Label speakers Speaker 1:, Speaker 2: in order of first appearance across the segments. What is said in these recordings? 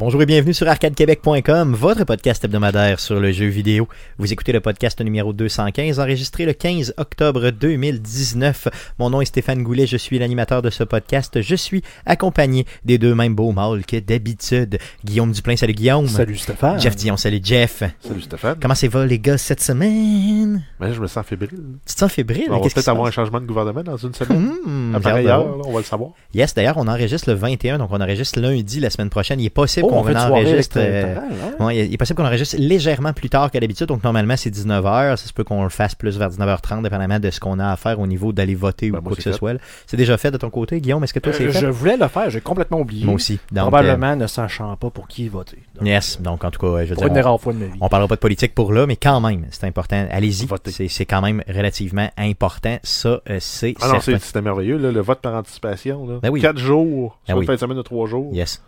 Speaker 1: Bonjour et bienvenue sur arcadequebec.com, votre podcast hebdomadaire sur le jeu vidéo. Vous écoutez le podcast numéro 215, enregistré le 15 octobre 2019. Mon nom est Stéphane Goulet, je suis l'animateur de ce podcast. Je suis accompagné des deux mêmes beaux mâles que d'habitude. Guillaume Duplain, salut Guillaume.
Speaker 2: Salut Stéphane.
Speaker 1: Jeff Dion, salut Jeff.
Speaker 3: Salut Stéphane.
Speaker 1: Comment ça va les gars cette semaine?
Speaker 3: Ben, je me sens fébrile.
Speaker 1: Tu te sens fébrile?
Speaker 3: On va peut-être avoir un changement de gouvernement dans une semaine. Après ailleurs, là, on va le savoir.
Speaker 1: Yes, d'ailleurs, on enregistre le 21, donc on enregistre lundi la semaine prochaine. Il est possible
Speaker 2: Oh,
Speaker 1: qu'on enregistre. euh? Ouais, il est possible qu'on enregistre légèrement plus tard qu'à d'habitude, donc normalement c'est 19h. Ça se peut qu'on le fasse plus vers 19h30, dépendamment de ce qu'on a à faire au niveau d'aller voter
Speaker 3: Ben,
Speaker 1: ou quoi que
Speaker 3: c'est
Speaker 1: ce soit. C'est déjà fait de ton côté, Guillaume? Est-ce que toi c'est
Speaker 2: Euh,
Speaker 1: fait?
Speaker 2: je voulais le faire, j'ai complètement oublié.
Speaker 1: Moi aussi. Donc,
Speaker 2: Probablement ne sachant pas pour qui voter.
Speaker 1: euh,
Speaker 2: Donc,
Speaker 1: yes. Donc en tout cas, je veux
Speaker 2: Pour une
Speaker 1: dire, on,
Speaker 2: de ma vie.
Speaker 1: on parlera pas de politique pour là, mais quand même, c'est important. Allez-y. C'est c'est quand même relativement important. Ça, euh, c'est
Speaker 3: Ah non, c'est- c'était merveilleux, là, le vote par anticipation. Là.
Speaker 1: Ben oui.
Speaker 3: Quatre jours,
Speaker 1: Ben
Speaker 3: sur
Speaker 1: oui.
Speaker 3: une fin de semaine de trois jours.
Speaker 1: Yes.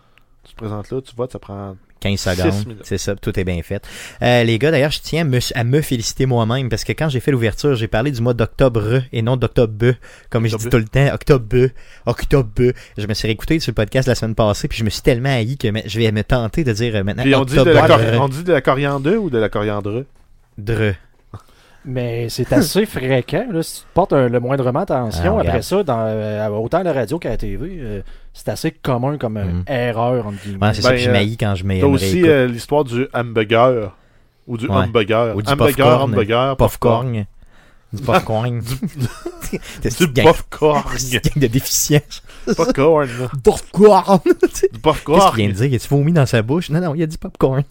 Speaker 3: Tu te présentes là, tu votes, ça prend
Speaker 1: 15
Speaker 3: Six
Speaker 1: secondes. C'est ça, tout est bien fait. Euh, les gars, d'ailleurs, je tiens à me, à me féliciter moi-même parce que quand j'ai fait l'ouverture, j'ai parlé du mois d'octobre et non d'octobre, comme je dis tout le temps, octobre, octobre. Je me suis réécouté sur le podcast la semaine passée puis je me suis tellement haï que je vais me tenter de dire euh, maintenant
Speaker 3: Puis on dit, de la on dit de la coriandre ou de la coriandre?
Speaker 1: Dre.
Speaker 2: Mais c'est assez fréquent. Là, si tu portes un- le moindrement attention,
Speaker 1: Ah,
Speaker 2: après ça, dans, euh, autant à la radio qu'à la TV, euh, c'est assez commun comme euh,
Speaker 1: Mhm.
Speaker 2: erreur, entre guillemets.
Speaker 1: Ouais, c'est ça
Speaker 3: Ben,
Speaker 1: que je
Speaker 3: euh,
Speaker 1: m'haïs quand je me
Speaker 3: T'as aussi euh, l'histoire du hamburger. Ou du
Speaker 1: Ouais.
Speaker 3: hamburger.
Speaker 1: Ou du
Speaker 3: hamburger,
Speaker 1: popcorn.
Speaker 3: hamburger,
Speaker 1: Popcorn. Du popcorn.
Speaker 3: Du
Speaker 1: gang-
Speaker 3: popcorn.
Speaker 1: c'est une gang de déficients.
Speaker 3: popcorn. là.
Speaker 1: Popcorn.
Speaker 3: Du
Speaker 1: Qu'est-ce qu'il
Speaker 3: popcorn.
Speaker 1: vient de dire? Il a vomi dans sa bouche? Non, non, il a dit popcorn.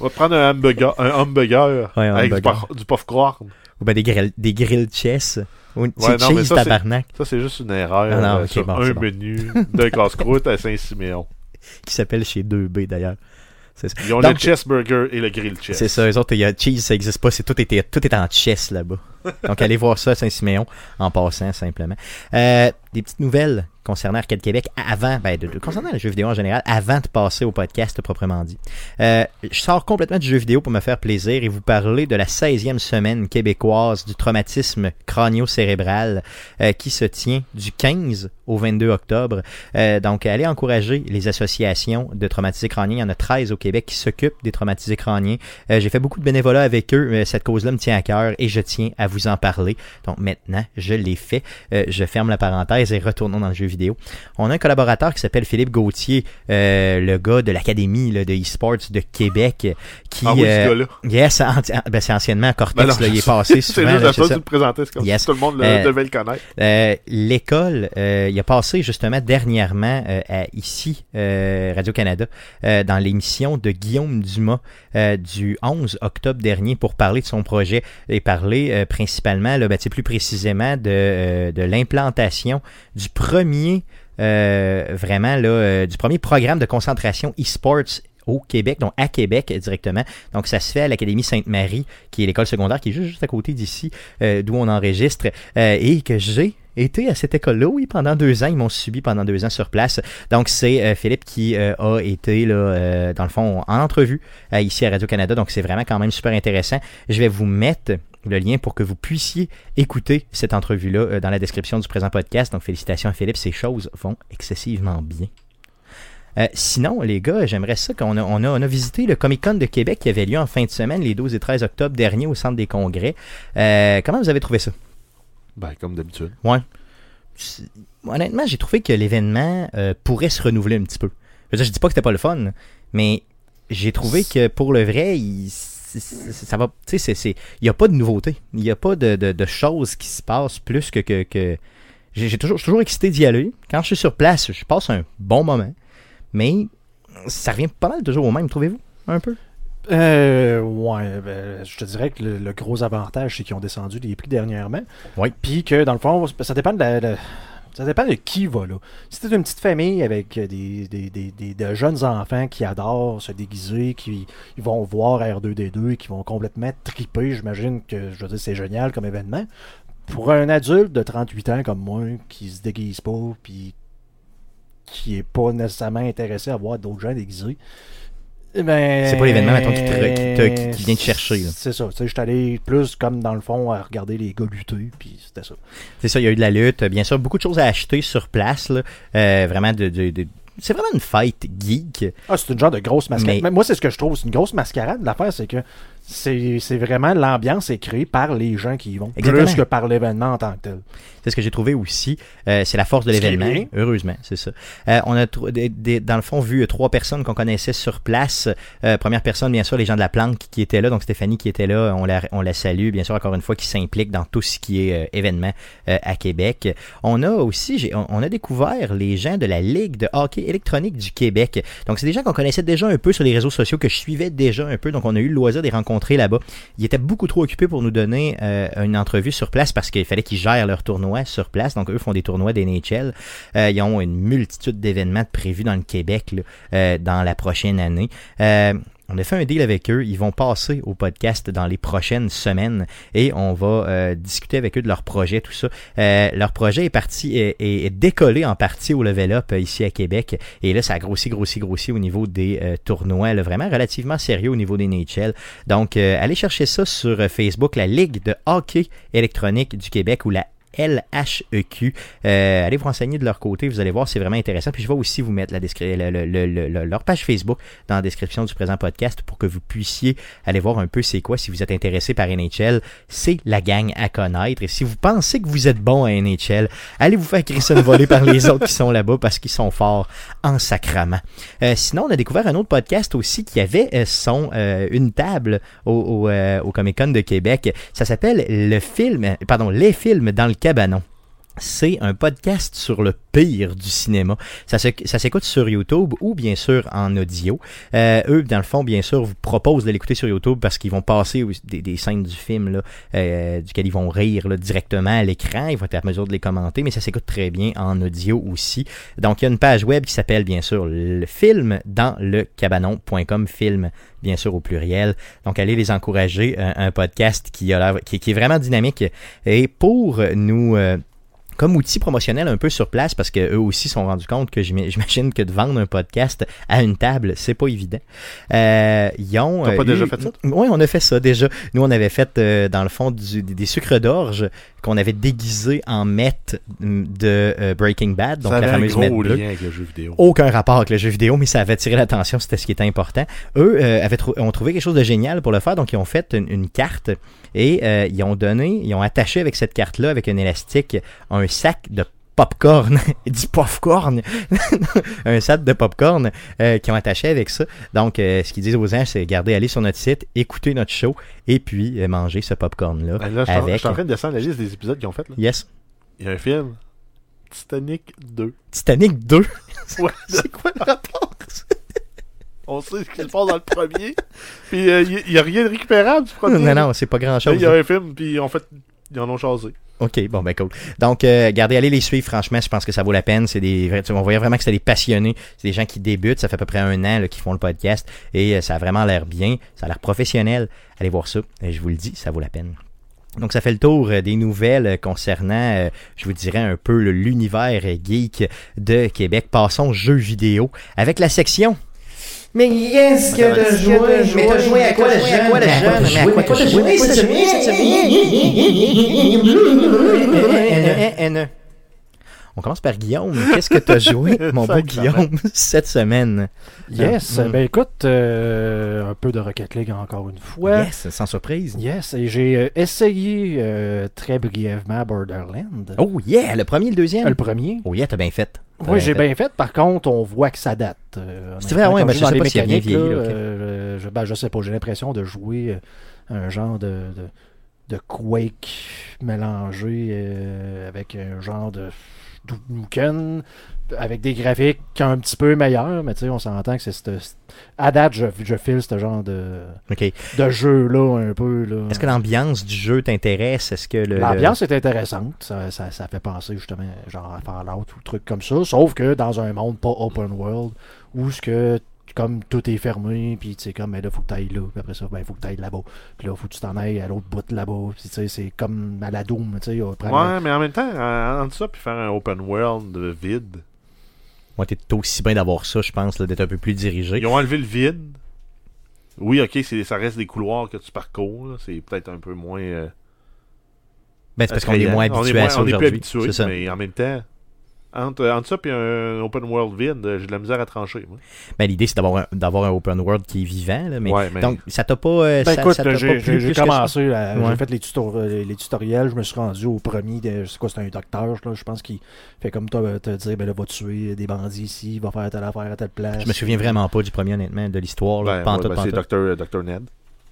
Speaker 3: On va prendre un hamburger, un hamburger
Speaker 1: Ouais, un
Speaker 3: avec du,
Speaker 1: hamburger.
Speaker 3: du popcorn.
Speaker 1: Ou ben des grill, des grill chess. Ou c'est
Speaker 3: Ouais, non, mais
Speaker 1: cheese
Speaker 3: ça, c'est-
Speaker 1: tabarnak
Speaker 3: Ça, c'est juste une erreur
Speaker 1: Ah non,
Speaker 3: euh,
Speaker 1: ok,
Speaker 3: sur
Speaker 1: bon,
Speaker 3: un
Speaker 1: bon.
Speaker 3: menu d'un casse-croûte à Saint-Siméon.
Speaker 1: qui s'appelle chez 2B d'ailleurs.
Speaker 3: Ils ont
Speaker 1: Donc-
Speaker 3: le cheeseburger et le grill chess.
Speaker 1: C'est ça, eux autres, il y a cheese, ça existe pas, c'est tout est, tout est en chess là-bas. Donc allez voir ça à Saint-Siméon en passant simplement. Euh, des petites nouvelles concernant Arcade Québec avant, ben, de, concernant les jeux vidéo en général, avant de passer au podcast proprement dit. Euh, je sors complètement du jeu vidéo pour me faire plaisir et vous parler de la 16e semaine québécoise du traumatisme crânio-cérébral euh, qui se tient du 15 au 22 octobre. Euh, donc, allez encourager les associations de traumatisés crâniens. Il y en a 13 au Québec qui s'occupent des traumatisés crâniens. Euh, J'ai fait beaucoup de bénévolat avec eux. Euh, cette cause-là me tient à cœur et je tiens à vous en parler. Donc, maintenant, je l'ai fait. Euh, je ferme la parenthèse et retournons dans le jeu vidéo. On a un collaborateur qui s'appelle Philippe Gauthier, le gars de l'Académie de e-sports de Québec, qui...
Speaker 3: Ah oui, ce gars-là.
Speaker 1: Yes, anti- ben, c'est anciennement Cortex,
Speaker 3: Ben non,
Speaker 1: là, il est
Speaker 3: c'est-
Speaker 1: passé
Speaker 3: C'est juste
Speaker 1: là,
Speaker 3: la chose
Speaker 1: ça.
Speaker 3: de le comme
Speaker 1: Yes.
Speaker 3: si tout le monde le- devait le connaître.
Speaker 1: L'école, il a passé justement dernièrement euh, à ici, euh, Radio-Canada, euh, dans l'émission de Guillaume Dumas du 11 octobre dernier pour parler de son projet et parler principalement, là, ben, plus précisément, de, de l'implantation du premier, vraiment, là, du premier programme de concentration e-sports au Québec, donc à Québec directement. Donc ça se fait à l'Académie Sainte-Marie, qui est l'école secondaire, qui est juste, juste à côté d'ici, d'où on enregistre, et que j'ai été à cette école-là, oui, pendant deux ans. Ils m'ont subi pendant deux ans sur place. Donc c'est euh, Philippe qui euh, a été, là, euh, dans le fond, en entrevue ici à Radio-Canada. Donc c'est vraiment quand même super intéressant. Je vais vous mettre le lien pour que vous puissiez écouter cette entrevue-là dans la description du présent podcast. Donc félicitations à Philippe, ces choses vont excessivement bien. Sinon, les gars, j'aimerais ça qu'on a, on a, on a visité le Comic Con de Québec qui avait lieu en fin de semaine, les 12 et 13 octobre dernier au Centre des Congrès. Comment vous avez trouvé ça?
Speaker 3: Ben, comme d'habitude.
Speaker 1: Ouais. Honnêtement, j'ai trouvé que l'événement euh, pourrait se renouveler un petit peu. Je je dis pas que c'était pas le fun, mais j'ai trouvé que pour le vrai, il- ça va. Tu sais, il n'y a pas de nouveauté. Il n'y a pas de, de- de choses qui se passent plus que. que, que- j'ai j'ai toujours, je suis toujours excité d'y aller. Quand je suis sur place, je passe un bon moment. Mais ça revient pas mal toujours au même, trouvez-vous Un peu?
Speaker 2: Euh, ouais, ben, je te dirais que le, le gros avantage, c'est qu'ils ont descendu les prix dernièrement.
Speaker 1: Oui.
Speaker 2: Puis que, dans le fond, ça dépend de la- la- ça dépend de qui va là. Si t'es une petite famille avec des, des, des, des- de jeunes enfants qui adorent se déguiser, qui ils vont voir R2D2 et qui vont complètement triper, j'imagine que je veux dire c'est génial comme événement. Pour un adulte de 38 ans comme moi, qui se déguise pas, puis qui est pas nécessairement intéressé à voir d'autres gens déguisés, ben,
Speaker 1: C'est pas l'événement, mettons, qui te- qui te- qui- qui vient te chercher.
Speaker 2: C'est ça. Je suis allé plus comme dans le fond à regarder les gars lutter, puis c'était ça.
Speaker 1: C'est ça, il y a eu de la lutte. Bien sûr, beaucoup de choses à acheter sur place. là. Euh, vraiment de, de- de- c'est vraiment une fête geek.
Speaker 2: Ah, c'est une genre de grosse mascarade.
Speaker 1: Mais
Speaker 2: moi, c'est ce que je trouve. C'est une grosse mascarade. L'affaire, c'est que c'est c'est vraiment l'ambiance est créée par les gens qui y vont,
Speaker 1: Exactement.
Speaker 2: plus que par l'événement en tant que tel.
Speaker 1: C'est ce que j'ai trouvé aussi. Euh, c'est la force de l'événement. Heureusement, c'est ça. Euh, on a des- des- dans le fond vu euh, trois personnes qu'on connaissait sur place. Euh, première personne, bien sûr, les gens de la planque qui étaient là. Donc Stéphanie qui était là, on la, on la salue. Bien sûr, encore une fois, qui s'implique dans tout ce qui est euh, événement euh, à Québec. On a aussi, on, on a découvert les gens de la Ligue de hockey électronique du Québec. Donc c'est des gens qu'on connaissait déjà un peu sur les réseaux sociaux, que je suivais déjà un peu. Donc on a eu le loisir de les là-bas. Ils étaient beaucoup trop occupés pour nous donner euh, une entrevue sur place parce qu'il fallait qu'ils gèrent leur tournoi sur place. Donc eux font des tournois d'NHL. Euh, ils ont une multitude d'événements prévus dans le Québec euh, dans la prochaine année. On a fait un deal avec eux. Ils vont passer au podcast dans les prochaines semaines et on va euh, discuter avec eux de leur projet, tout ça. Euh, leur projet est parti est, décollé en partie au level up euh, ici à Québec et là ça a grossi, grossi, grossi au niveau des euh, tournois, là, vraiment relativement sérieux au niveau des NHL. Donc allez chercher ça sur Facebook, la Ligue de hockey électronique du Québec ou la LHEQ. Euh, allez vous renseigner de leur côté, vous allez voir, c'est vraiment intéressant. Puis je vais aussi vous mettre leur page Facebook dans la description du présent podcast pour que vous puissiez aller voir un peu c'est quoi si vous êtes intéressé par NHL. C'est la gang à connaître. Et si vous pensez que vous êtes bon à NHL, allez vous faire crisser volée par les autres qui sont là-bas parce qu'ils sont forts en sacrament. Euh, sinon, on a découvert un autre podcast aussi qui avait euh, son euh, une table au, au, au Comic Con de Québec. Ça s'appelle le film, pardon, les films dans le cabanon. C'est un podcast sur le pire du cinéma. Ça, s'écoute sur YouTube ou bien sûr en audio. Euh, eux, dans le fond, bien sûr, vous proposent de l'écouter sur YouTube parce qu'ils vont passer des, scènes du film euh, duquel ils vont rire directement à l'écran. Ils vont être à mesure de les commenter, mais ça s'écoute très bien en audio aussi. Donc, il y a une page web qui s'appelle bien sûr le film dans le cabanon.com, film bien sûr au pluriel. Donc, allez les encourager. Un, un podcast qui est vraiment dynamique et pour nous. euh, comme outil promotionnel un peu sur place parce que eux aussi se sont rendus compte que j'im- j'imagine que de vendre un podcast à une table, c'est pas évident. Euh, ils ont.
Speaker 3: T'as pas
Speaker 1: euh,
Speaker 3: déjà fait ça?
Speaker 1: Oui, on a fait ça déjà. Nous, on avait fait euh, dans le fond du- des, des sucres d'orge qu'on avait déguisés en meth de euh, Breaking Bad, donc
Speaker 3: ça
Speaker 1: la fameuse
Speaker 3: lien avec le jeu vidéo.
Speaker 1: aucun rapport avec le jeu vidéo, mais ça avait attiré l'attention, c'était ce qui était important. Eux euh, avaient trou- ont trouvé quelque chose de génial pour le faire, donc ils ont fait une, une carte et euh, ils ont donné, ils ont attaché avec cette carte-là, avec un élastique, un sac de popcorn, du popcorn, un sac de popcorn euh, qui ont attaché avec ça. Donc, euh, ce qu'ils disent aux gens, c'est regardez, allez sur notre site, écoutez notre show et puis euh, manger ce popcorn-là.
Speaker 3: Ben là, je suis en- je
Speaker 1: avec...
Speaker 3: suis en train de descendre la liste des épisodes qu'ils ont fait. là.
Speaker 1: Yes.
Speaker 3: Il y a un film, Titanic 2.
Speaker 1: Titanic 2.
Speaker 3: Ouais,
Speaker 1: c'est quoi le rapport?
Speaker 3: on sait ce qui se passe dans le premier. Puis euh, il n'y a rien de récupérable du premier.
Speaker 1: non, non, c'est pas grand-chose.
Speaker 3: Il y a un film, puis en fait, ils en ont chasé.
Speaker 1: OK, bon, ben cool. Donc, euh, gardez, allez les suivre, franchement, je pense que ça vaut la peine. C'est des, vrais- on voyait vraiment que c'est des passionnés. C'est des gens qui débutent, ça fait à peu près un an qu'ils font le podcast et euh, ça a vraiment l'air bien, ça a l'air professionnel. Allez voir ça, et je vous le dis, ça vaut la peine. Donc, ça fait le tour euh, des nouvelles euh, concernant, euh, je vous dirais, un peu l'univers euh, geek de Québec. Passons jeux vidéo avec la section. Mais qu'est-ce que t'as joué? Mais t'as joué On commence par Guillaume. Qu'est-ce que t'as joué, mon beau. Guillaume, cette semaine?
Speaker 2: Yes,
Speaker 1: Mm.
Speaker 2: ben écoute, euh, un peu de Rocket League encore une fois.
Speaker 1: Yes, sans surprise.
Speaker 2: Yes, et j'ai euh, essayé euh, très brièvement Borderland.
Speaker 1: Oh yeah, le premier et le deuxième?
Speaker 2: Euh, Le premier.
Speaker 1: Oh yeah, t'as bien fait.
Speaker 2: Oui, j'ai bien fait. Par contre, on voit que ça date. euh,
Speaker 1: C'est vrai, ouais, ben,
Speaker 2: comme
Speaker 1: je sais pas s'il a bien vieilli,
Speaker 2: là, euh, je, ben, je sais pas, j'ai l'impression de jouer euh, un genre de, de, de Quake mélangé euh, avec un genre de Avec des graphiques un petit peu meilleurs, mais tu sais, on s'entend que c'est cette- à date, je, je file ce genre de, de jeu-là un peu. Là.
Speaker 1: Est-ce que l'ambiance du jeu t'intéresse? Est-ce que le...
Speaker 2: L'ambiance est intéressante. Ça, ça, ça fait penser justement genre à Fallout ou trucs comme ça. Sauf que dans un monde pas open world où ce que comme tout est fermé, puis tu sais comme mais là faut que tu ailles là, puis après ça ben faut que tu ailles là-bas. Puis là faut que tu t'en ailles à l'autre bout là-bas. Puis tu sais c'est comme à la Doom, tu sais après-
Speaker 3: Ouais, mais en même temps, en- entre ça puis faire un open world vide,
Speaker 1: Moi, t'es aussi bien d'avoir ça, je pense, là, d'être un peu plus dirigé.
Speaker 3: ils ont enlevé le vide. Oui, ok, c'est, ça reste des couloirs que tu parcours. là. C'est peut-être un peu moins. euh,
Speaker 1: Ben, c'est parce qu'on est moins habitué à ça
Speaker 3: on est plus
Speaker 1: aujourd'hui.
Speaker 3: habitué,
Speaker 1: C'est ça.
Speaker 3: mais en même temps, Entre, entre ça et un open world vide, euh, j'ai de la misère à trancher. Moi.
Speaker 1: Ben, l'idée, c'est d'avoir un, d'avoir un open world qui est vivant. Là, mais,
Speaker 3: Ouais, mais-
Speaker 1: Donc, ça t'a pas. euh,
Speaker 2: Ben
Speaker 1: ça-
Speaker 2: écoute,
Speaker 1: ça t'a pas
Speaker 2: j'ai
Speaker 1: plu
Speaker 2: j'ai-
Speaker 1: plus
Speaker 2: commencé,
Speaker 1: Ouais.
Speaker 2: j'ai fait les, tuto- les, les tutoriels, je me suis rendu au premier, de, c'est quoi, c'est un docteur, là, je pense qu'il fait comme toi, te dire, ben là, va tuer des bandits ici, va faire telle affaire à telle place.
Speaker 1: Je me souviens vraiment pas du premier, honnêtement, de l'histoire. là.
Speaker 3: Ben,
Speaker 1: Pantoute,
Speaker 3: ouais, ben, c'est
Speaker 1: pantoute.
Speaker 3: Dr. Dr. Ned,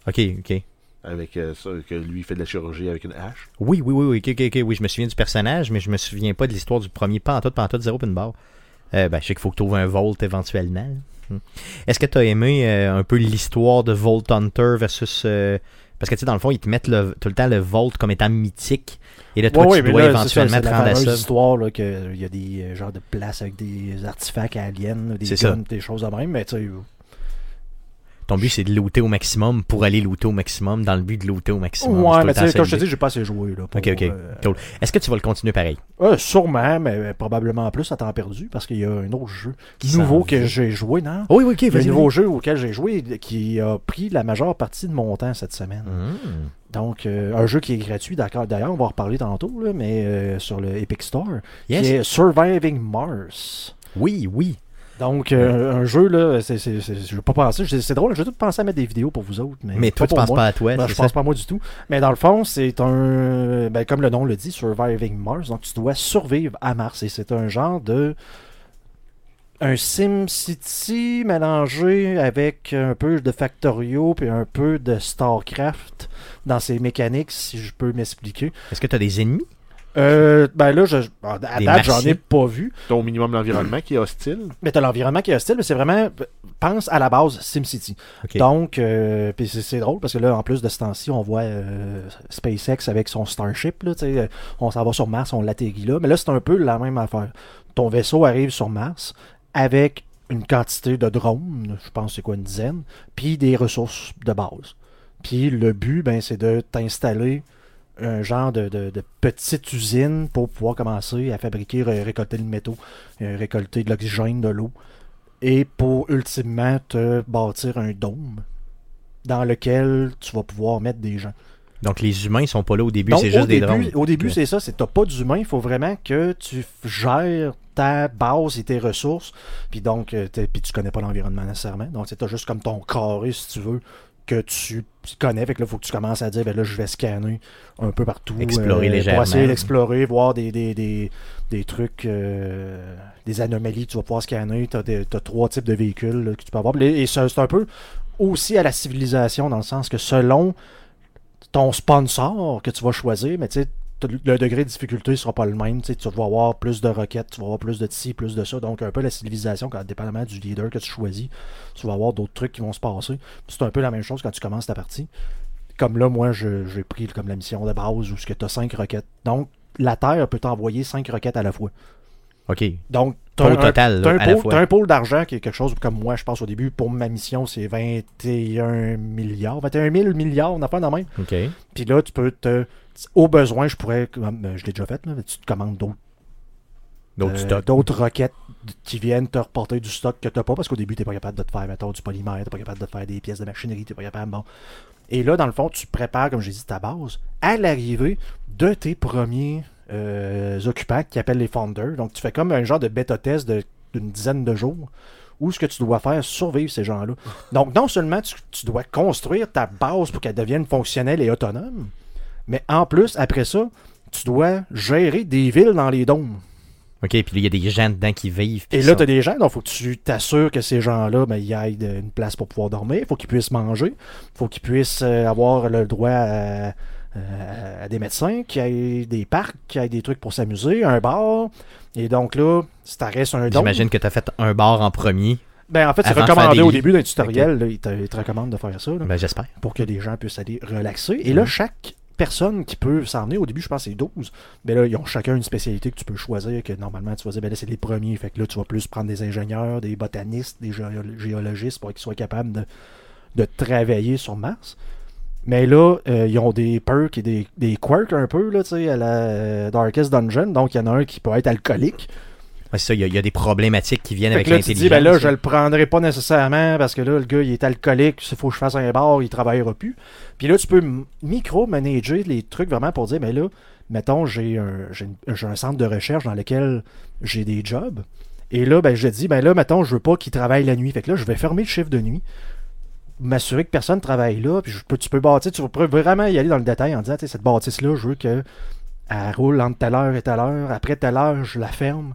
Speaker 1: Ok, ok.
Speaker 3: Avec euh, ça, que lui fait de la chirurgie avec une hache.
Speaker 1: Oui, oui, oui, oui, ok, ok, ok. Oui, je me souviens du personnage, mais je me souviens pas de l'histoire du premier pantoute, pantoute, zéro pin bar. Euh, ben, je sais qu'il faut que tu ouvres un Volt éventuellement. Hmm. Est-ce que tu as aimé euh, un peu l'histoire de Volt Hunter versus. euh, parce que tu sais, dans le fond, ils te mettent le- tout le temps le Volt comme étant mythique. Et là, toi,
Speaker 2: Ouais,
Speaker 1: tu dois
Speaker 2: là,
Speaker 1: éventuellement
Speaker 2: c'est ça,
Speaker 1: te
Speaker 2: c'est la
Speaker 1: rendre à
Speaker 2: fameuse
Speaker 1: ça.
Speaker 2: histoire là, qu'il y a des euh, genres de places avec des artefacts aliens, des
Speaker 1: ça.
Speaker 2: guns, des choses de même, mais tu sais,
Speaker 1: Ton but, c'est de looter au maximum pour aller looter au maximum dans le but de looter au maximum.
Speaker 2: Ouais, mais tu sais, comme je te dis, j'ai pas assez joué. Là, pour,
Speaker 1: Ok, ok.
Speaker 2: euh,
Speaker 1: Cool. Est-ce que tu vas le continuer pareil?
Speaker 2: Euh, sûrement, mais euh, probablement plus à temps perdu, parce qu'il y a un autre jeu
Speaker 1: Qui
Speaker 2: nouveau que j'ai joué, non?
Speaker 1: Oui, oui, ok,
Speaker 2: Il y a un nouveau jeu auquel j'ai joué qui a pris la majeure partie de mon temps cette semaine.
Speaker 1: Hmm.
Speaker 2: Donc, euh, un jeu qui est gratuit, d'accord. D'ailleurs, on va en reparler tantôt, là, mais euh, sur le Epic Store,
Speaker 1: Yes.
Speaker 2: qui est Surviving Mars.
Speaker 1: Oui, oui.
Speaker 2: Donc, euh, un jeu, là, c'est, c'est, c'est- je veux pas penser, c'est drôle, j'ai tout pensé à mettre des vidéos pour vous autres, mais,
Speaker 1: Mais toi, tu penses
Speaker 2: moi.
Speaker 1: pas à toi,
Speaker 2: Ben,
Speaker 1: c'est
Speaker 2: je
Speaker 1: ça?
Speaker 2: pense pas à moi du tout. Mais dans le fond, c'est un. Ben, comme le nom le dit, Surviving Mars. Donc, tu dois survivre à Mars. Et c'est un genre de. Un SimCity mélangé avec un peu de Factorio puis un peu de StarCraft dans ses mécaniques, si je peux m'expliquer.
Speaker 1: Est-ce que tu as des ennemis?
Speaker 2: Euh, ben là, je, à date, j'en ai pas vu.
Speaker 3: T'as au minimum l'environnement qui est hostile.
Speaker 2: Mais t'as l'environnement qui est hostile, mais c'est vraiment. Pense à la base SimCity. Donc, euh, puis c'est, drôle parce que là, en plus de ce temps-ci, on voit euh, SpaceX avec son Starship. Là, tu sais, euh, on s'en va sur Mars, on l'atterrit là. Mais là, c'est un peu la même affaire. Ton vaisseau arrive sur Mars avec une quantité de drones, je pense que c'est quoi, une dizaine, puis des ressources de base. Puis le but, ben, c'est de t'installer un genre de, de- de petite usine pour pouvoir commencer à fabriquer, ré- récolter le métaux, euh, récolter de l'oxygène, de l'eau, et pour ultimement te bâtir un dôme dans lequel tu vas pouvoir mettre des gens.
Speaker 1: Donc, les humains sont pas là au début, c'est juste des drones.
Speaker 2: Au début, c'est ça, c'est t'as pas d'humain, il faut vraiment que tu gères ta base et tes ressources. Puis donc, euh, puis tu connais pas l'environnement nécessairement. Donc, c'est t'as juste comme ton carré, si tu veux, que tu connais. Fait que là, faut que tu commences à dire, ben là, je vais scanner un peu partout. euh,
Speaker 1: Explorer légèrement.
Speaker 2: Pour essayer d'explorer, voir des, des, des, des trucs, euh, des anomalies que tu vas pouvoir scanner. T'as, des- t'as trois types de véhicules là, que tu peux avoir. Et c'est c'est un peu aussi à la civilisation, dans le sens que selon ton sponsor que tu vas choisir, mais tu sais, le degré de difficulté sera pas le même. Tu tu vas avoir plus de roquettes, tu vas avoir plus de ci, plus de ça. Donc, un peu la civilisation, quand, dépendamment du leader que tu choisis, tu vas avoir d'autres trucs qui vont se passer. C'est un peu la même chose quand tu commences ta partie. Comme là, moi, j'ai pris comme la mission de base où tu as 5 roquettes. Donc, la Terre peut t'envoyer 5 roquettes à la fois.
Speaker 1: OK.
Speaker 2: Donc,
Speaker 1: total,
Speaker 2: t'as
Speaker 1: là,
Speaker 2: un, pôle- t'as d'argent qui est quelque chose comme moi, je pense au début, pour ma mission, c'est 21 milliards, 21 000 milliards, on a pas dans même.
Speaker 1: OK.
Speaker 2: Puis là, tu peux te. Au besoin, je pourrais. euh, Je l'ai déjà fait, là, tu te commandes d'autres
Speaker 1: D'autres
Speaker 2: euh, roquettes qui viennent te reporter du stock que tu n'as pas parce qu'au début, tu n'es pas capable de te faire, mettons, du polymère, tu n'es pas capable de te faire des pièces de machinerie, tu n'es pas capable. Bon. Et là, dans le fond, tu prépares, comme j'ai dit, ta base à l'arrivée de tes premiers occupants qui appellent les founders. Donc, tu fais comme un genre de bêta-test d'une dizaine de jours où ce que tu dois faire, survivre ces gens-là. Donc, non seulement tu, tu dois construire ta base pour qu'elle devienne fonctionnelle et autonome, mais en plus, après ça, tu dois gérer des villes dans les dômes.
Speaker 1: OK, puis il y a des gens dedans qui vivent.
Speaker 2: Et là, tu as des gens, donc il faut que tu t'assures que ces gens-là, ben, ils aient de- une place pour pouvoir dormir, il faut qu'ils puissent manger, il faut qu'ils puissent euh, avoir le droit à, à- à des médecins, qu'il y ait des parcs, qu'il y ait des trucs pour s'amuser, un bar. Et donc là, si tu restes un don,
Speaker 1: J'imagine que tu as fait un bar en premier.
Speaker 2: ben, en fait, c'est recommandé au début d'un tutoriel, là, il, te, recommande de faire ça. là
Speaker 1: Ben, j'espère.
Speaker 2: pour que les gens puissent aller relaxer. Et là,
Speaker 1: Mhm.
Speaker 2: chaque personne qui peut s'en venir, au début, je pense c'est 12, mais là, ils ont chacun une spécialité que tu peux choisir, que normalement, tu vas dire, ben là, c'est les premiers. Fait que là, tu vas plus prendre des ingénieurs, des botanistes, des géo- géologistes pour qu'ils soient capables de, de travailler sur Mars. Mais là, euh, ils ont des perks et des, des quirks un peu, là, tu sais, à la euh, Darkest Dungeon. Donc, il y en a un qui peut être alcoolique.
Speaker 1: Ouais, c'est ça, il y, a- il y a des problématiques qui viennent
Speaker 2: Fait
Speaker 1: avec
Speaker 2: là, tu
Speaker 1: l'intelligence.
Speaker 2: dis, ben là, je le prendrai pas nécessairement parce que là, le gars, il est alcoolique, il faut que je fasse un bar, il travaillera plus. Puis là, tu peux micro-manager les trucs vraiment pour dire, ben là, mettons, j'ai un, j'ai un centre de recherche dans lequel j'ai des jobs. Et là, ben, je dis, ben là, mettons, je veux pas qu'ils travaillent la nuit. Fait que là, je vais fermer le chiffre de nuit, m'assurer que personne travaille là. Puis je peux, tu peux bâtir, tu peux vraiment y aller dans le détail en disant, cette bâtisse-là, je veux que elle roule entre telle heure et telle heure. Après telle heure, je la ferme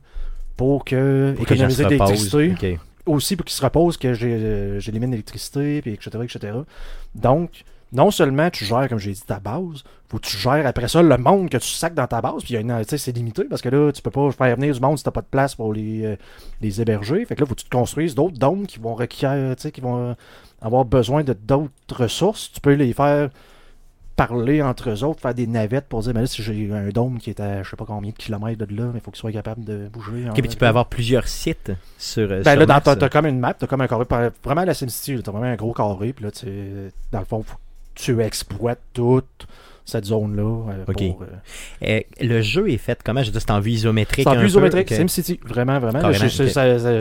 Speaker 2: pour que
Speaker 1: Pour
Speaker 2: économiser de l'électricité aussi pour qu'ils se reposent que euh, j'élimine l'électricité, puis etc., etc. Donc, non seulement tu gères, comme j'ai dit, ta base, faut que tu gères après ça le monde que tu sacs dans ta base, puis c'est limité, parce que là, tu peux pas faire venir du monde si t'as pas de place pour les, euh, les héberger. Fait que là, faut que tu te construises d'autres dômes qui vont sais, qui vont avoir besoin de d'autres ressources. Tu peux les faire parler entre eux autres, faire des navettes pour dire, mais là, si j'ai un dôme qui est à je sais pas combien de kilomètres de là, il faut qu'il soit capable de bouger. en
Speaker 1: Ok, puis tu peux avoir plusieurs sites sur. euh,
Speaker 2: ben
Speaker 1: sur
Speaker 2: là, t'as comme une map, t'as comme un carré. Vraiment, la SimCity, t'as vraiment un gros carré. Puis là, dans le fond, faut tu exploites toute cette zone-là. euh, pour, euh,
Speaker 1: Euh, le jeu est fait comment? Je dire, c'est en vue isométrique.
Speaker 2: C'est en vue isométrique. SimCity. Vraiment, vraiment. Je-. Ça, ça,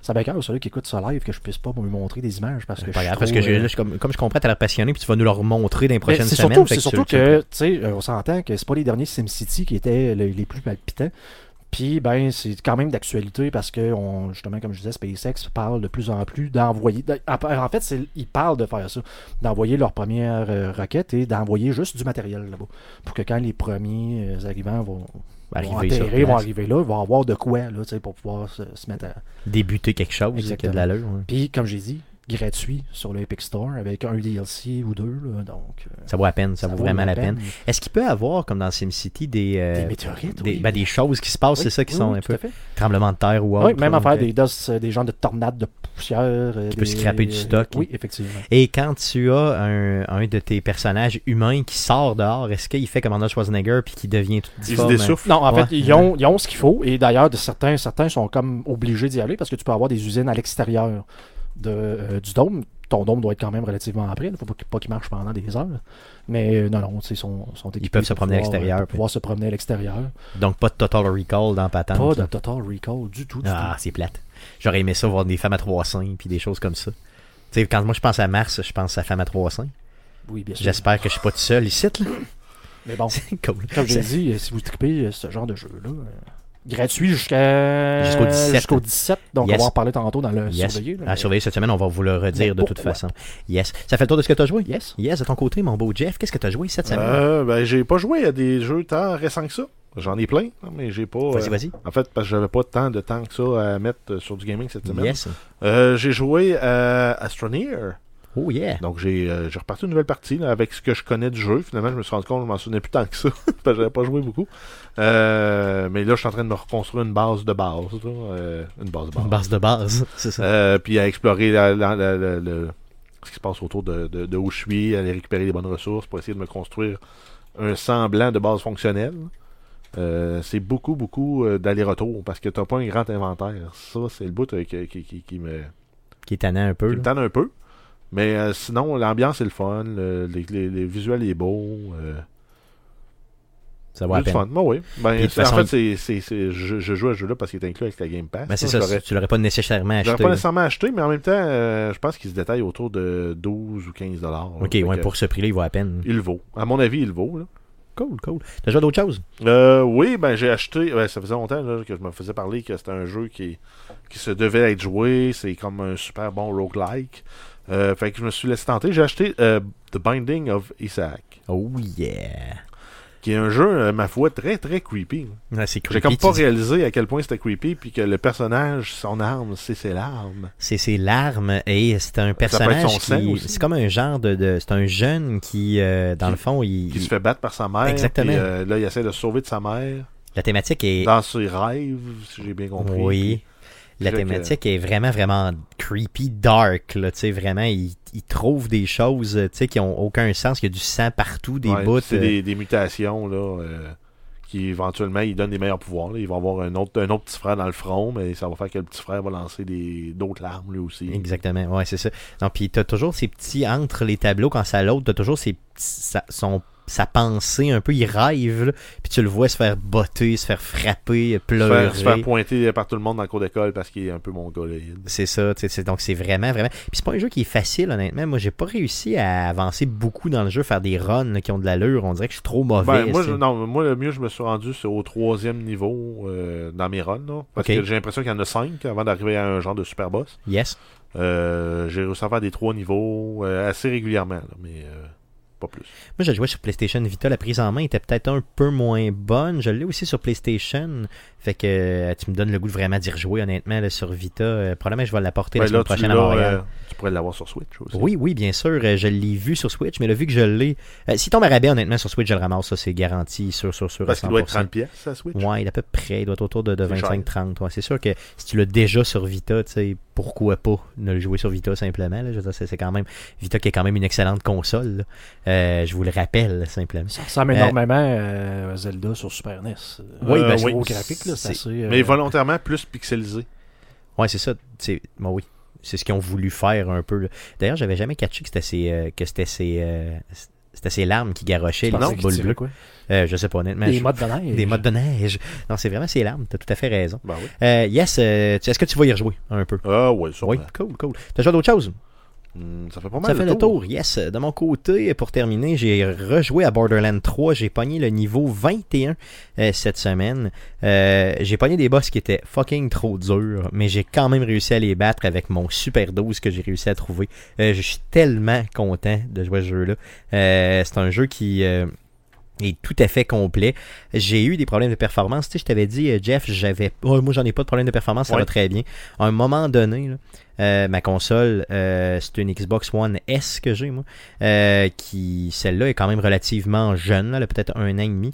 Speaker 2: ça m'écoeure, celui qui écoute ça live, que je puisse pas me montrer des images. Parce que
Speaker 1: C'est pas
Speaker 2: je
Speaker 1: grave,
Speaker 2: suis
Speaker 1: parce que là, je comme, comme je comprends, t'as l'air passionné, puis tu vas nous le remontrer dans les prochaines
Speaker 2: c'est
Speaker 1: semaines.
Speaker 2: surtout, c'est surtout
Speaker 1: tu-
Speaker 2: que, tu sais, euh, on s'entend que c'est pas les derniers SimCity qui étaient le- les plus palpitants. Puis, ben, c'est quand même d'actualité parce que, on, justement, comme je disais, SpaceX parle de plus en plus d'envoyer. de- En fait, ils parlent de faire ça, d'envoyer leur première euh, roquette et d'envoyer juste du matériel là-bas. Pour que quand les premiers euh, arrivants vont, atterrir, vont arriver là, ils vont avoir de quoi, là, pour pouvoir se, se mettre à.
Speaker 1: débuter quelque chose qui a de
Speaker 2: Exactement.
Speaker 1: l'allure.
Speaker 2: Puis, comme j'ai dit, gratuit sur le Epic Store avec un DLC ou deux, là, donc. euh,
Speaker 1: Ça vaut la peine, ça, vaut vraiment la peine.
Speaker 2: peine.
Speaker 1: Est-ce qu'il peut avoir, comme dans SimCity, des, euh,
Speaker 2: Des météorites,
Speaker 1: des,
Speaker 2: oui.
Speaker 1: ben, des choses qui se passent,
Speaker 2: Oui,
Speaker 1: c'est ça, qui
Speaker 2: oui,
Speaker 1: sont
Speaker 2: oui,
Speaker 1: un
Speaker 2: à
Speaker 1: peu tremblements de terre ou autre.
Speaker 2: Oui, même affaire
Speaker 1: ok.
Speaker 2: des, dos- des genres de tornades de poussière. euh,
Speaker 1: Qui peut
Speaker 2: des-
Speaker 1: scraper du stock.
Speaker 2: Oui, effectivement.
Speaker 1: Et quand tu as un, un de tes personnages humains qui sort dehors, est-ce qu'il fait comme Arnold Schwarzenegger puis qui devient tout
Speaker 3: Il se
Speaker 1: difforme?
Speaker 3: dessouffle.
Speaker 2: Non, en
Speaker 1: Ouais.
Speaker 2: fait, ils ont, ils ont ce qu'il faut. Et d'ailleurs, de certains, certains sont comme obligés d'y aller parce que tu peux avoir des usines à l'extérieur de, euh, du dôme. Ton dôme doit être quand même relativement après. Il ne faut pas qu'il marche pendant des heures. Mais euh, non, non, ils sont, sont équipés
Speaker 1: peuvent se promener à l'extérieur,
Speaker 2: euh, pour
Speaker 1: puis-
Speaker 2: pouvoir se promener à l'extérieur.
Speaker 1: Donc pas de Total Recall dans Patente.
Speaker 2: Pas de Total Recall du tout. du
Speaker 1: Ah, c'est plate. J'aurais aimé ça voir des femmes à trois seins puis des choses comme ça. Tu sais, quand moi je pense à Mars, je pense à femmes à trois seins.
Speaker 2: Oui, bien sûr.
Speaker 1: J'espère que je suis pas tout seul ici. Là.
Speaker 2: Mais bon,
Speaker 1: cool.
Speaker 2: comme j'ai
Speaker 1: C'est-
Speaker 2: dit, euh, si vous tripez ce genre de jeu-là, gratuit jusqu'à
Speaker 1: Jusqu'au 17.
Speaker 2: jusqu'au 17. Donc,
Speaker 1: Yes.
Speaker 2: on va en parler tantôt dans le
Speaker 1: Yes.
Speaker 2: surveillé. là,
Speaker 1: À surveiller cette semaine, on va vous le redire
Speaker 2: Mais
Speaker 1: de toute
Speaker 2: ouais.
Speaker 1: façon. Yes. Ça fait le tour de ce que tu as joué?
Speaker 2: Yes.
Speaker 1: Yes, de ton côté, mon beau Jeff, qu'est-ce que tu as joué cette semaine?
Speaker 3: Euh, ben, j'ai pas joué à des jeux tant récents que ça. J'en ai plein, hein, mais j'ai pas.
Speaker 1: vas-y,
Speaker 3: euh,
Speaker 1: vas-y.
Speaker 3: En fait, parce que j'avais pas tant de temps que ça à mettre euh, sur du gaming cette semaine.
Speaker 1: Yes.
Speaker 3: Euh, j'ai joué à Astroneer.
Speaker 1: Oh yeah.
Speaker 3: Donc j'ai euh, j'ai reparti une nouvelle partie là, avec ce que je connais du jeu. Finalement, je me suis rendu compte que je m'en souvenais plus tant que ça. parce que j'avais pas joué beaucoup. Euh, mais là, je suis en train de me reconstruire une base de base. là, euh, une base de base.
Speaker 1: Une base de base, c'est ça.
Speaker 3: Puis à explorer la- la- la- la- le- ce qui se passe autour de, de- de où je suis, aller récupérer les bonnes ressources pour essayer de me construire un semblant de base fonctionnelle. Euh, c'est beaucoup, beaucoup euh, d'aller-retour parce que t'as pas un grand inventaire. Ça, c'est le bout euh, qui, qui- qui- qui me,
Speaker 1: Qui est tannant un peu.
Speaker 3: qui me tanne un peu. Mais euh, sinon, l'ambiance est le fun, le, les, les- les visuels est beau. Euh,
Speaker 1: Ça vaut la
Speaker 3: c'est le
Speaker 1: peine.
Speaker 3: fun. Bon, oui. Ben,
Speaker 1: de
Speaker 3: en fait, c'est, c'est- c'est- je, je joue à ce jeu-là parce qu'il est inclus avec la Game Pass.
Speaker 1: Ben, c'est ça, tu l'aurais pas nécessairement acheté.
Speaker 3: pas
Speaker 1: là.
Speaker 3: nécessairement acheté, mais en même temps, euh, je pense qu'il se détaille autour de 12 ou 15 dollars.
Speaker 1: Ok, ouais, pour ce prix-là, il vaut la peine.
Speaker 3: Il le vaut. À mon avis, il le vaut. Là.
Speaker 1: Cool, cool. T'as joué à d'autres choses?
Speaker 3: Euh, oui, ben j'ai acheté. ouais, ça faisait longtemps là, que je me faisais parler que c'était un jeu qui, qui se devait être joué. C'est comme un super bon roguelike. Euh, fait que je me suis laissé tenter. J'ai acheté euh, The Binding of Isaac,
Speaker 1: Oh yeah.
Speaker 3: qui est un jeu, euh, ma foi, très très creepy.
Speaker 1: Ouais, c'est
Speaker 3: J'ai
Speaker 1: creepy,
Speaker 3: comme pas réalisé à quel point c'était creepy, puis que le personnage, son arme, c'est ses larmes.
Speaker 1: C'est ses larmes et c'est un personnage. C'est comme un genre de. de- c'est un jeune qui, euh, dans
Speaker 3: Qui-
Speaker 1: le fond, il.
Speaker 3: Qui se fait battre par sa mère.
Speaker 1: Exactement.
Speaker 3: puis, là, il essaie de se sauver de sa mère.
Speaker 1: La thématique est.
Speaker 3: Dans ses rêves, si j'ai bien compris.
Speaker 1: Oui. La
Speaker 3: que-
Speaker 1: thématique est vraiment, vraiment creepy, dark. Là, tu vraiment, il, il trouve des choses euh, tu qui ont aucun sens. Il y a du sang partout, des
Speaker 3: Ouais,
Speaker 1: bouts.
Speaker 3: C'est
Speaker 1: euh,
Speaker 3: des, des mutations là, euh, qui éventuellement ils donnent des meilleurs pouvoirs. là. Il va avoir un autre, un autre petit frère dans le front, mais ça va faire que le petit frère va lancer des d'autres larmes lui aussi.
Speaker 1: Exactement, ouais, c'est ça. Puis t'as toujours ces petits entre les tableaux quand ça l'autre, t'as toujours ces petits, son sa pensée un peu, il rêve, là, puis tu le vois se faire botter, se faire frapper,
Speaker 3: Se
Speaker 1: pleurer.
Speaker 3: faire, se faire pointer par tout le monde dans le cours d'école parce qu'il est un peu mongoloïde.
Speaker 1: C'est ça, tu sais, c'est- donc c'est vraiment, vraiment. Puis c'est pas un jeu qui est facile, honnêtement. Moi, j'ai pas réussi à avancer beaucoup dans le jeu, faire des runs là, qui ont de l'allure. On dirait que je suis trop mauvais.
Speaker 3: Ben, moi, je- non, moi, le mieux, je me suis rendu c'est au troisième niveau euh, dans mes runs. là, parce que j'ai l'impression qu'il y en a cinq avant d'arriver à un genre de super boss.
Speaker 1: Yes.
Speaker 3: Euh, j'ai réussi à faire des trois niveaux euh, assez régulièrement, là, mais euh, pas plus.
Speaker 1: Moi, je jouais sur PlayStation Vita. La prise en main était peut-être un peu moins bonne. Je l'ai aussi sur PlayStation. Fait que euh, tu me donnes le goût de vraiment d'y rejouer, honnêtement, là, sur Vita. Euh, probablement, je vais l'apporter la semaine
Speaker 3: là,
Speaker 1: prochaine à Montréal.
Speaker 3: euh, tu pourrais l'avoir sur Switch aussi.
Speaker 1: Oui, oui, bien sûr. Je l'ai vu sur Switch, mais là, vu que je l'ai. euh, S'il tombe à rabais, honnêtement, sur Switch, je le ramasse. Ça, c'est garanti, à
Speaker 3: Parce qu'il doit être
Speaker 1: 100%.
Speaker 3: 30 pièces à Switch?
Speaker 1: Ouais, il est à peu près. Il doit être autour de, de
Speaker 3: C'est cher.
Speaker 1: 25-30. Ouais, c'est sûr que si tu l'as déjà sur Vita, tu sais, pourquoi pas ne le jouer sur Vita simplement. là. Je veux dire, c'est, quand même. Vita qui est quand même une excellente console. Euh, je vous le rappelle, simplement.
Speaker 2: Ça ressemble
Speaker 1: Euh,
Speaker 2: énormément à Zelda sur Super NES.
Speaker 1: Oui,
Speaker 3: Euh,
Speaker 1: ben,
Speaker 2: au
Speaker 3: oui,
Speaker 2: graphique, là, c'est assez. euh,
Speaker 3: Mais volontairement plus pixelisé.
Speaker 1: Ouais, c'est ça. C'est, bon, oui. C'est ce qu'ils ont voulu faire un peu. D'ailleurs, j'avais jamais catché que c'était ces, euh, que c'était ces, c'était ces larmes qui garochaient les petites boules bleues.
Speaker 2: quoi?
Speaker 1: Euh, je sais pas, honnêtement.
Speaker 2: Des
Speaker 1: je-
Speaker 2: modes de neige.
Speaker 1: des modes de neige. Non, c'est vraiment ces larmes. T'as tout à fait raison.
Speaker 3: Ben oui.
Speaker 1: Euh, yes, euh, est-ce que tu vas y rejouer un peu?
Speaker 3: Ah ouais, sûrement.
Speaker 1: Oui, cool, cool. T'as joué d'autres choses?
Speaker 3: Hmm, ça fait pas mal
Speaker 1: Ça fait le tour, yes. De mon côté, pour terminer, j'ai rejoué à Borderlands 3. J'ai pogné le niveau 21 euh, cette semaine. Euh, j'ai pogné des boss qui étaient fucking trop durs, mais j'ai quand même réussi à les battre avec mon super 12 que j'ai réussi à trouver. Euh, je suis tellement content de jouer à ce jeu-là. C'est un jeu qui... euh, est tout à fait complet. J'ai eu des problèmes de performance. Tu sais, je t'avais dit, euh, Jeff, j'avais. Oh, moi, j'en ai pas de problème de performance, ça
Speaker 3: Ouais.
Speaker 1: va très bien. À un moment donné, là, euh, ma console, euh, c'est une Xbox One S que j'ai, moi. euh, qui, celle-là, est quand même relativement jeune, là, elle a peut-être un an et demi.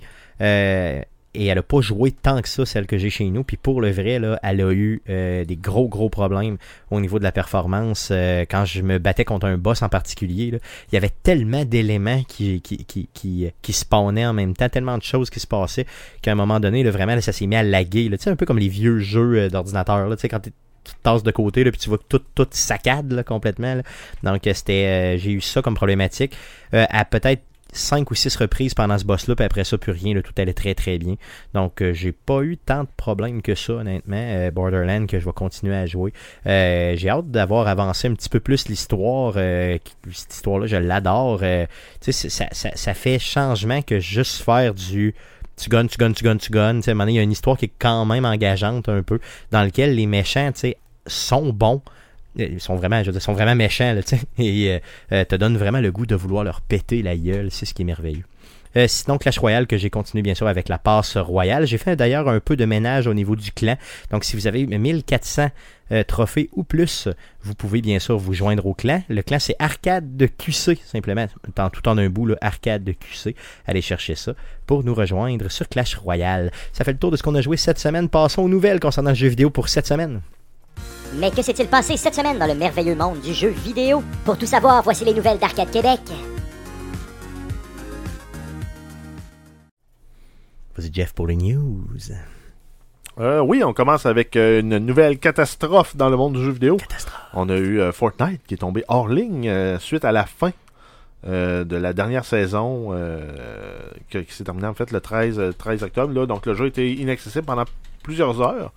Speaker 1: Euh, et elle a pas joué tant que ça, celle que j'ai chez nous. Puis pour le vrai, là, elle a eu euh, des gros, gros problèmes au niveau de la performance. Euh, quand je me battais contre un boss en particulier, là, il y avait tellement d'éléments qui, qui, qui, qui, qui spawnaient en même temps, tellement de choses qui se passaient, qu'à un moment donné, là, vraiment, là, ça s'est mis à laguer. Là. Tu sais, un peu comme les vieux jeux euh, d'ordinateur. Tu sais, quand tu tasses de côté, là, puis tu vois que tout, tout saccade là, complètement. là. Donc, euh, c'était, euh, j'ai eu ça comme problématique. Euh, à peut-être 5 ou 6 reprises pendant ce boss-là, puis après ça, plus rien, là, tout allait très très bien. Donc, euh, j'ai pas eu tant de problèmes que ça, honnêtement. Euh, Borderlands, que je vais continuer à jouer. Euh, j'ai hâte d'avoir avancé un petit peu plus l'histoire. euh, cette histoire-là, je l'adore. Tu sais, ça, ça, fait changement que juste faire du tu gunnes, tu gunnes, tu gunnes, tu gunnes. Tu il y a une histoire qui est quand même engageante un peu, dans lequel les méchants, sont bons. Euh, Ils sont vraiment, sont vraiment méchants, là, et euh, euh, te donnent vraiment le goût de vouloir leur péter la gueule. C'est ce qui est merveilleux. Euh, sinon, Clash Royale, que j'ai continué bien sûr avec la passe royale. J'ai fait d'ailleurs un peu de ménage au niveau du clan. Donc, si vous avez 1400 euh, trophées ou plus, vous pouvez bien sûr vous joindre au clan. Le clan, c'est Arcade de QC, simplement. Tout en un bout, là, Arcade de QC. Allez chercher ça pour nous rejoindre sur Clash Royale. Ça fait le tour de ce qu'on a joué cette semaine. Passons aux nouvelles concernant le jeu vidéo pour cette semaine.
Speaker 4: Mais que s'est-il passé cette semaine dans le merveilleux monde du jeu vidéo? Pour tout savoir, voici les nouvelles d'Arcade Québec.
Speaker 1: Vas-y, Jeff, pour les news.
Speaker 3: Euh, oui, on commence avec euh, une nouvelle catastrophe dans le monde du jeu vidéo. On a eu euh, Fortnite qui est tombé hors ligne euh, suite à la fin euh, de la dernière saison euh, qui s'est terminée en fait le 13, euh, 13 octobre. Là. Donc le jeu était inaccessible pendant plusieurs heures.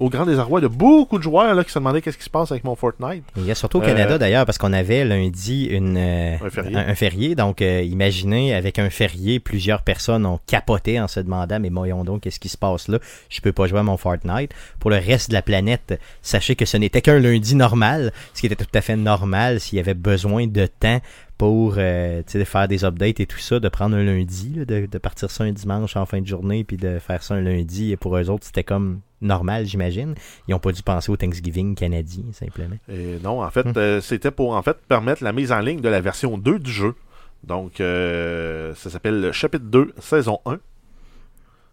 Speaker 3: Au grand désarroi de beaucoup de joueurs là, qui se demandaient qu'est-ce qui se passe avec mon Fortnite.
Speaker 1: Il y a surtout au
Speaker 3: Euh,
Speaker 1: Canada d'ailleurs, parce qu'on avait lundi une, euh,
Speaker 3: Un férié.
Speaker 1: un férié. Donc, euh, imaginez, avec un férié, plusieurs personnes ont capoté en se demandant Mais voyons donc, qu'est-ce qui se passe là? Je peux pas jouer à mon Fortnite. Pour le reste de la planète, sachez que ce n'était qu'un lundi normal, ce qui était tout à fait normal s'il y avait besoin de temps pour euh, faire des updates et tout ça, de prendre un lundi, là, de, de partir ça un dimanche en fin de journée, puis de faire ça un lundi. Et pour eux autres, c'était comme normal, j'imagine. Ils n'ont pas dû penser au Thanksgiving canadien, simplement.
Speaker 3: Et non, en fait, euh, c'était pour en fait permettre la mise en ligne de la version 2 du jeu. Donc, euh, ça s'appelle le chapitre 2, saison 1.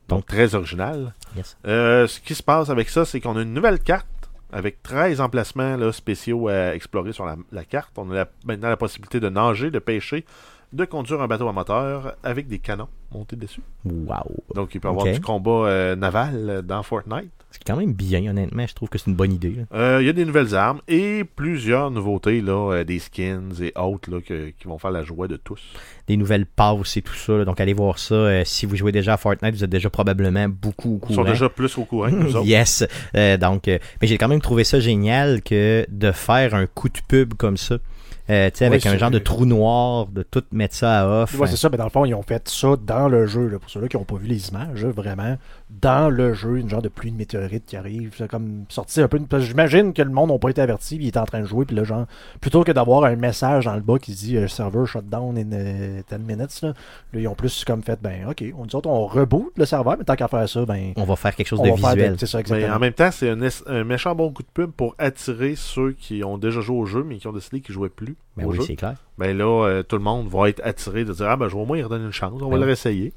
Speaker 3: Donc, très original.
Speaker 1: Yes.
Speaker 3: Euh, ce qui se passe avec ça, c'est qu'on a une nouvelle carte avec 13 emplacements là, spéciaux à explorer sur la, la carte. On a la- maintenant la possibilité de nager, de pêcher, de conduire un bateau à moteur avec des canons montés dessus.
Speaker 1: Wow.
Speaker 3: Donc, il peut y avoir du combat euh, naval dans Fortnite.
Speaker 1: C'est quand même bien, honnêtement. Je trouve que c'est une bonne idée.
Speaker 3: Euh, Il y a des nouvelles armes et plusieurs nouveautés, là, euh, des skins et autres là, que- qui vont faire la joie de tous.
Speaker 1: Des nouvelles passes et tout ça. là. Donc, allez voir ça. Euh, si vous jouez déjà à Fortnite, vous êtes déjà probablement beaucoup au
Speaker 3: Ils sont
Speaker 1: courant.
Speaker 3: déjà plus au courant que nous autres.
Speaker 1: Yes. Euh, donc, euh, mais j'ai quand même trouvé ça génial que de faire un coup de pub comme ça. Euh, tu sais, avec
Speaker 2: Ouais,
Speaker 1: un genre de trou noir, de tout mettre ça à off.
Speaker 2: Ouais, c'est ça, mais dans le fond, ils ont fait ça dans le jeu. Là, pour ceux-là qui n'ont pas vu les images, vraiment, dans le jeu, une genre de pluie de météorites qui arrive. C'est comme sorti un peu. parce que J'imagine que le monde n'a pas été averti, puis il est en train de jouer, puis là, genre, plutôt que d'avoir un message dans le bas qui dit euh, server shutdown in euh, 10 minutes, là, là, ils ont plus comme fait, ben, ok, on dit autres, on reboot le serveur, mais tant qu'à faire ça, ben,
Speaker 1: On va faire quelque chose
Speaker 2: on
Speaker 1: de
Speaker 2: va faire
Speaker 1: visuel.
Speaker 2: de- C'est ça,
Speaker 3: Mais
Speaker 2: exactement.
Speaker 3: en même temps, c'est un, méchant bon coup de pub pour attirer ceux qui ont déjà joué au jeu, mais qui ont décidé qu'ils jouaient plus
Speaker 1: Ben
Speaker 3: au
Speaker 1: oui,
Speaker 3: jeu.
Speaker 1: c'est clair.
Speaker 3: Ben là, euh, tout le monde va être attiré de dire Ah ben je vais au moins y redonner une chance, on va
Speaker 1: Ben
Speaker 3: le réessayer.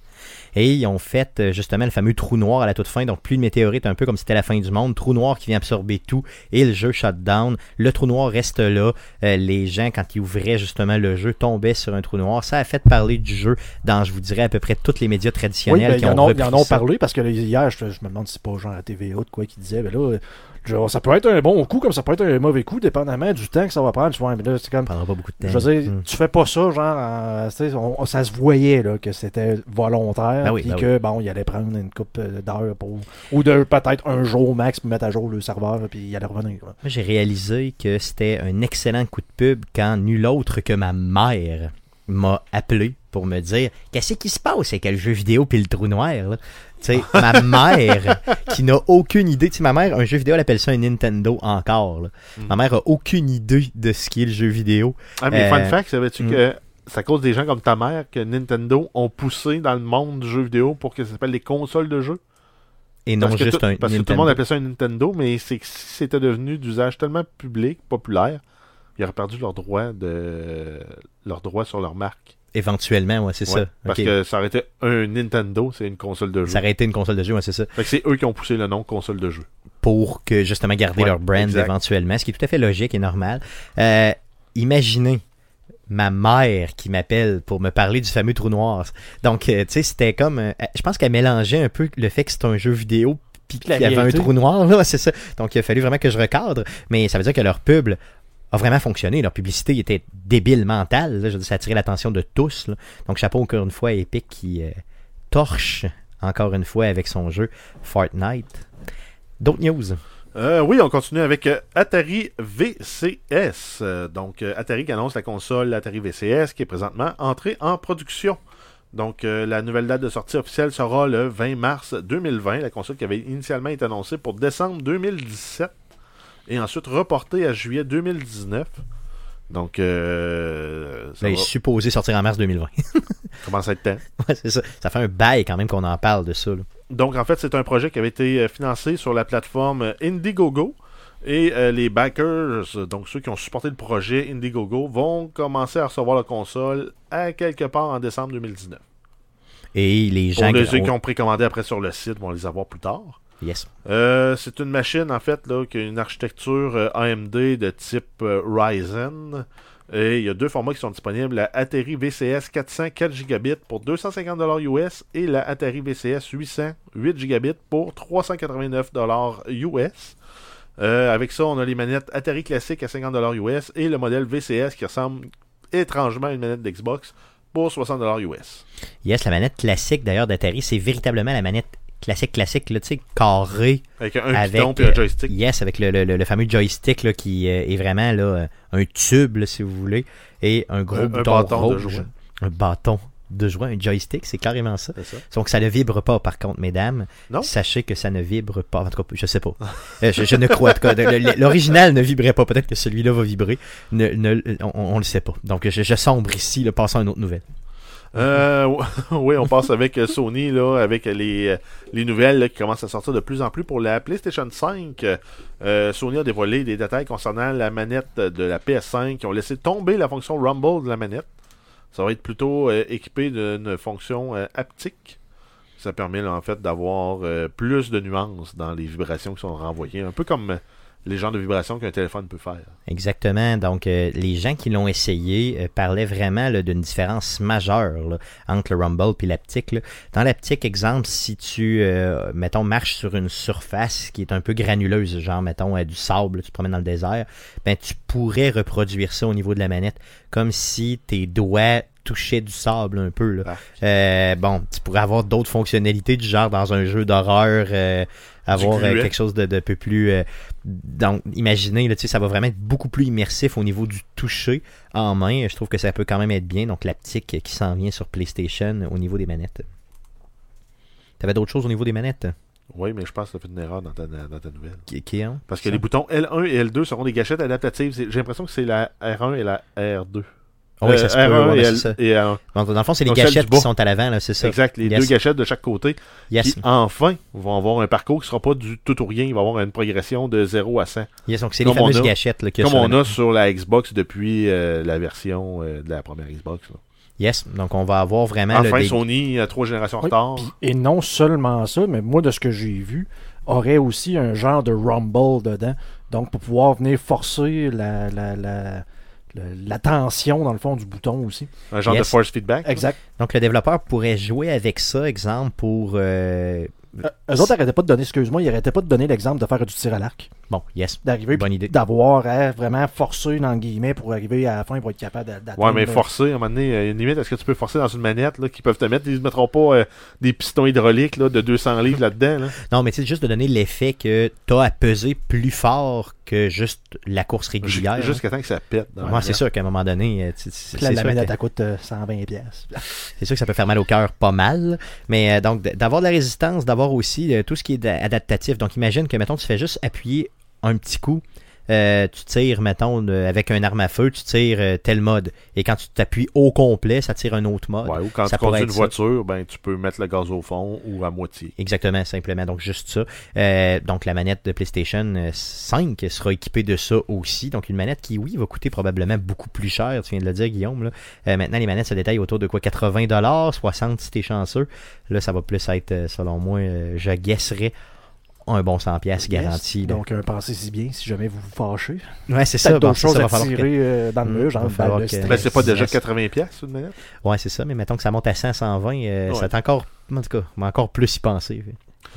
Speaker 1: Et ils ont fait euh, justement le fameux trou noir à la toute fin. Donc, plus de météorite, un peu comme si c'était la fin du monde. Trou noir qui vient absorber tout. Et le jeu shut down. Le trou noir reste là. Euh, les gens, quand ils ouvraient justement le jeu, tombaient sur un trou noir. Ça a fait parler du jeu dans, je vous dirais, à peu près tous les médias
Speaker 2: Oui,
Speaker 1: traditionnels
Speaker 2: ben,
Speaker 1: qui
Speaker 2: ils, en
Speaker 1: ont
Speaker 2: ont, ils en
Speaker 1: repris
Speaker 2: ont parlé parce que là, hier, je, je me demande si c'est pas genre à TVA ou de quoi qui disait, ben là, genre, ça peut être un bon coup comme ça peut être un mauvais coup, dépendamment du temps que ça va prendre. Tu vois, mais là, c'est comme.
Speaker 1: Ça prendra pas beaucoup de temps.
Speaker 2: Je veux dire,
Speaker 1: Hmm.
Speaker 2: tu fais pas ça, genre, sais, on- ça se voyait là, que c'était volontaire,
Speaker 1: Ben oui,
Speaker 2: puis
Speaker 1: ben
Speaker 2: que bon, il allait prendre une coupe euh, d'heures pour, ou de peut-être un jour max pour mettre à jour le serveur, puis il allait revenir.
Speaker 1: Moi, j'ai réalisé que c'était un excellent coup de pub quand nul autre que ma mère m'a appelé pour me dire qu'est-ce qui se passe? Avec le jeu vidéo puis le trou noir. là? Sais, ma mère qui n'a aucune idée. Tu sais, ma mère, un jeu vidéo, elle appelle ça un Nintendo encore. là.
Speaker 3: Mm.
Speaker 1: Ma mère a aucune idée de ce qu'est le jeu vidéo.
Speaker 3: Ah mais
Speaker 1: Euh,
Speaker 3: fun fact, savais-tu
Speaker 1: hmm.
Speaker 3: que c'est à cause des gens comme ta mère que Nintendo ont poussé dans le monde du jeu vidéo pour que ça s'appelle les consoles de jeu?
Speaker 1: Et non
Speaker 3: parce
Speaker 1: juste
Speaker 3: tout,
Speaker 1: un
Speaker 3: Parce que tout le
Speaker 1: Nintendo.
Speaker 3: monde appelait ça un Nintendo, mais c'est que si c'était devenu d'usage tellement public, populaire, ils auraient perdu leur droit de leur droit sur leur marque.
Speaker 1: Éventuellement, ouais, c'est
Speaker 3: Ouais,
Speaker 1: ça.
Speaker 3: Parce que ça aurait été un Nintendo, c'est une console de jeu.
Speaker 1: Ça aurait été une console de jeu, ouais, c'est ça.
Speaker 3: Fait que c'est eux qui ont poussé le nom console de jeu.
Speaker 1: pour que justement garder
Speaker 3: Ouais,
Speaker 1: leur brand
Speaker 3: exact.
Speaker 1: éventuellement, ce qui est tout à fait logique et normal. Euh, imaginez ma mère qui m'appelle pour me parler du fameux trou noir. Donc, euh, tu sais, c'était comme... euh, je pense qu'elle mélangeait un peu le fait que c'est un jeu vidéo puis qu'il y avait un trou noir, là, c'est ça. Donc, il a fallu vraiment que je recadre, mais ça veut dire que leur pub a vraiment fonctionné. Leur publicité était débile mentale. Je veux dire, ça a l'attention de tous. Donc, chapeau encore une fois à Epic qui euh, torche encore une fois avec son jeu Fortnite. D'autres news?
Speaker 3: Euh, oui, on continue avec euh, Atari VCS. Donc, Atari qui annonce la console Atari VCS qui est présentement entrée en production. Donc, la nouvelle date de sortie officielle sera le 20 mars 2020. La console qui avait initialement été annoncée pour décembre 2017 et ensuite reportée à juillet 2019. Donc, euh, ça va
Speaker 1: est supposé sortir en mars 2020.
Speaker 3: commencer à être temps.
Speaker 1: Ouais, c'est ça. Ça fait un bail quand même qu'on en parle de ça. là.
Speaker 3: Donc, en fait, c'est un projet qui avait été euh, financé sur la plateforme euh, Indiegogo. Et euh, les backers, donc ceux qui ont supporté le projet Indiegogo, vont commencer à recevoir la console à quelque part en décembre 2019.
Speaker 1: Et les gens
Speaker 3: Pour les
Speaker 1: qui
Speaker 3: ceux qui
Speaker 1: ont
Speaker 3: précommandé après sur le site vont les avoir plus tard.
Speaker 1: Yes.
Speaker 3: Euh, c'est une machine, en fait, là, qui a une architecture euh, AMD de type euh, Ryzen. Et il y a deux formats qui sont disponibles la Atari VCS 400 4 Gb pour 250$ US et la Atari VCS 800 8 Gb pour 389$ US. Euh, avec ça, on a les manettes Atari classiques à 50$ US et le modèle VCS qui ressemble étrangement à une manette d'Xbox pour 60$ US.
Speaker 1: Yes, la manette classique d'ailleurs d'Atari, c'est véritablement la manette classique classique, là, tu sais, carrée.
Speaker 3: Avec un
Speaker 1: Avec,
Speaker 3: piton et un
Speaker 1: euh,
Speaker 3: joystick.
Speaker 1: Yes, avec le, le- le- fameux joystick là, qui euh, est vraiment là, euh, un tube, là, si vous voulez, et un gros
Speaker 3: Un- un
Speaker 1: bouton
Speaker 3: bâton de
Speaker 1: rouge.
Speaker 3: joie.
Speaker 1: Un bâton de joie, un joystick, c'est carrément ça. Donc ça ne vibre pas par contre, mesdames.
Speaker 3: Non?
Speaker 1: Sachez que ça ne vibre pas. En tout cas, je sais pas. Je, je ne crois le- L'original ne vibrait pas. Peut-être que celui-là va vibrer. Ne, ne- on, on le sait pas. Donc je, je sombre ici. Le passons à une autre nouvelle.
Speaker 3: Euh, oui, on passe avec euh, Sony, là, avec les, euh, les nouvelles qui commencent à sortir de plus en plus pour la PlayStation 5. Euh, Sony a dévoilé des détails concernant la manette de la PS5 qui ont laissé tomber la fonction Rumble de la manette. Ça va être plutôt euh, équipé d'une fonction euh, haptique. Ça permet en fait d'avoir euh, plus de nuances dans les vibrations qui sont renvoyées. Un peu comme euh, les genres de vibrations qu'un téléphone peut faire.
Speaker 1: Exactement. Donc, euh, les gens qui l'ont essayé euh, parlaient vraiment d'une différence majeure là, entre le Rumble et l'aptique. là. Dans l'aptique, exemple, si tu, euh, mettons, marches sur une surface qui est un peu granuleuse, genre, mettons, euh, du sable, tu te promènes dans le désert, ben, tu pourrais reproduire ça au niveau de la manette, comme si tes doigts touchaient du sable un peu. Là.
Speaker 3: Ah.
Speaker 1: Euh, bon, tu pourrais avoir d'autres fonctionnalités du genre dans un jeu d'horreur, euh, avoir euh, quelque chose de, de peu plus. euh, donc, imaginez, là, tu sais, ça va vraiment être beaucoup plus immersif au niveau du toucher en main. Je trouve que ça peut quand même être bien. Donc, l'aptique qui s'en vient sur PlayStation au niveau des manettes. T'avais d'autres choses au niveau des manettes?
Speaker 3: Oui, mais je pense que tu as fait une erreur dans ta, dans ta nouvelle.
Speaker 1: qui, qui hein?
Speaker 3: Parce que
Speaker 1: Ça?
Speaker 3: les boutons L1 et L2 seront des gâchettes adaptatives. J'ai l'impression que c'est la R1 et la R2.
Speaker 1: Ah oui,
Speaker 3: Euh,
Speaker 1: ça se peut.
Speaker 3: R1
Speaker 1: ouais,
Speaker 3: et,
Speaker 1: ben,
Speaker 3: L-
Speaker 1: c'est ça.
Speaker 3: et R1.
Speaker 1: Dans, le fond, c'est les gâchettes qui sont à l'avant, là, c'est ça.
Speaker 3: Exact, les
Speaker 1: Yes.
Speaker 3: deux gâchettes de chaque côté.
Speaker 1: Yes.
Speaker 3: Qui, enfin, vont avoir un parcours qui sera pas du tout ou rien. Il va avoir une progression de 0 à 100.
Speaker 1: Yes, donc c'est les
Speaker 3: Comme on
Speaker 1: fameuses
Speaker 3: a-
Speaker 1: gâchettes là,
Speaker 3: Comme
Speaker 1: sur
Speaker 3: on
Speaker 1: la-
Speaker 3: a sur la Xbox depuis euh, la version euh, de la première Xbox. là.
Speaker 1: Yes, donc on va avoir vraiment
Speaker 3: Enfin, Sony, à trois générations en
Speaker 2: Oui,
Speaker 3: retard.
Speaker 2: et non seulement ça, mais moi, de ce que j'ai vu, aurait aussi un genre de rumble dedans. Donc, pour pouvoir venir forcer la, la, la, la, la tension, dans le fond, du bouton aussi.
Speaker 3: Un genre
Speaker 1: Yes.
Speaker 3: de force feedback.
Speaker 2: Exact.
Speaker 1: Donc le développeur pourrait jouer avec ça, exemple, pour... euh,
Speaker 2: Euh, eux autres n'arrêtaient pas de donner, excuse-moi, ils n'arrêtaient pas de donner l'exemple de faire du tir à l'arc.
Speaker 1: Bon, yes,
Speaker 2: D'arriver,
Speaker 1: bonne idée.
Speaker 2: d'avoir à vraiment forcer, dans le guillemets, pour arriver à la fin, pour être capable d'a- d'atteindre.
Speaker 3: Ouais, mais forcer, à un moment donné, euh, une limite, est-ce que tu peux forcer dans une manette là, qu'ils peuvent te mettre Ils ne mettront pas euh, des pistons hydrauliques là, de 200 livres là-dedans. Là?
Speaker 1: Non, mais c'est juste de donner l'effet que tu as à peser plus fort que juste la course régulière.
Speaker 3: Jus- Jusqu'à temps que ça pète. dans la
Speaker 1: Ouais, c'est sûr qu'à un moment donné, euh,
Speaker 2: la
Speaker 1: sûr
Speaker 2: manette,
Speaker 1: que-
Speaker 2: elle coûte euh, 120$. pièces.
Speaker 1: c'est sûr que ça peut faire mal au cœur pas mal. Mais euh, donc, d'avoir de la résistance, d'avoir aussi euh, tout ce qui est da- adaptatif. Donc, imagine que, mettons, tu fais juste appuyer un petit coup. euh, tu tires, mettons, avec un arme à feu, tu tires euh, tel mode. Et quand tu t'appuies au complet, ça tire un autre mode.
Speaker 3: Ouais, ou quand
Speaker 1: Ça
Speaker 3: tu conduis une
Speaker 1: ça.
Speaker 3: voiture, ben, tu peux mettre le gaz au fond ou à moitié.
Speaker 1: Exactement, simplement. Donc, juste ça. Euh, donc, la manette de PlayStation euh, 5 sera équipée de ça aussi. Donc, une manette qui, oui, va coûter probablement beaucoup plus cher. Tu viens de le dire, Guillaume. Là. Maintenant, les manettes se détaillent autour de quoi? 80$, 60$ si t'es chanceux. Là, ça va plus être, selon moi, je guesserais un bon 100$ pièces garanti.
Speaker 2: Yes. Donc, euh, pensez-y bien si jamais vous vous fâchez.
Speaker 1: ouais, c'est ça.
Speaker 2: D'autres choses
Speaker 1: ça va
Speaker 2: à
Speaker 1: falloir que-
Speaker 2: tirer euh, dans le
Speaker 1: Mm,
Speaker 2: mur, genre.
Speaker 3: Ben, c'est pas déjà
Speaker 1: yes.
Speaker 3: 80$ pièces une manette?
Speaker 1: Ouais, c'est ça. Mais mettons que ça monte à 100, 120, euh,
Speaker 3: Ouais.
Speaker 1: ça va encore, en tout cas, on va encore plus y penser.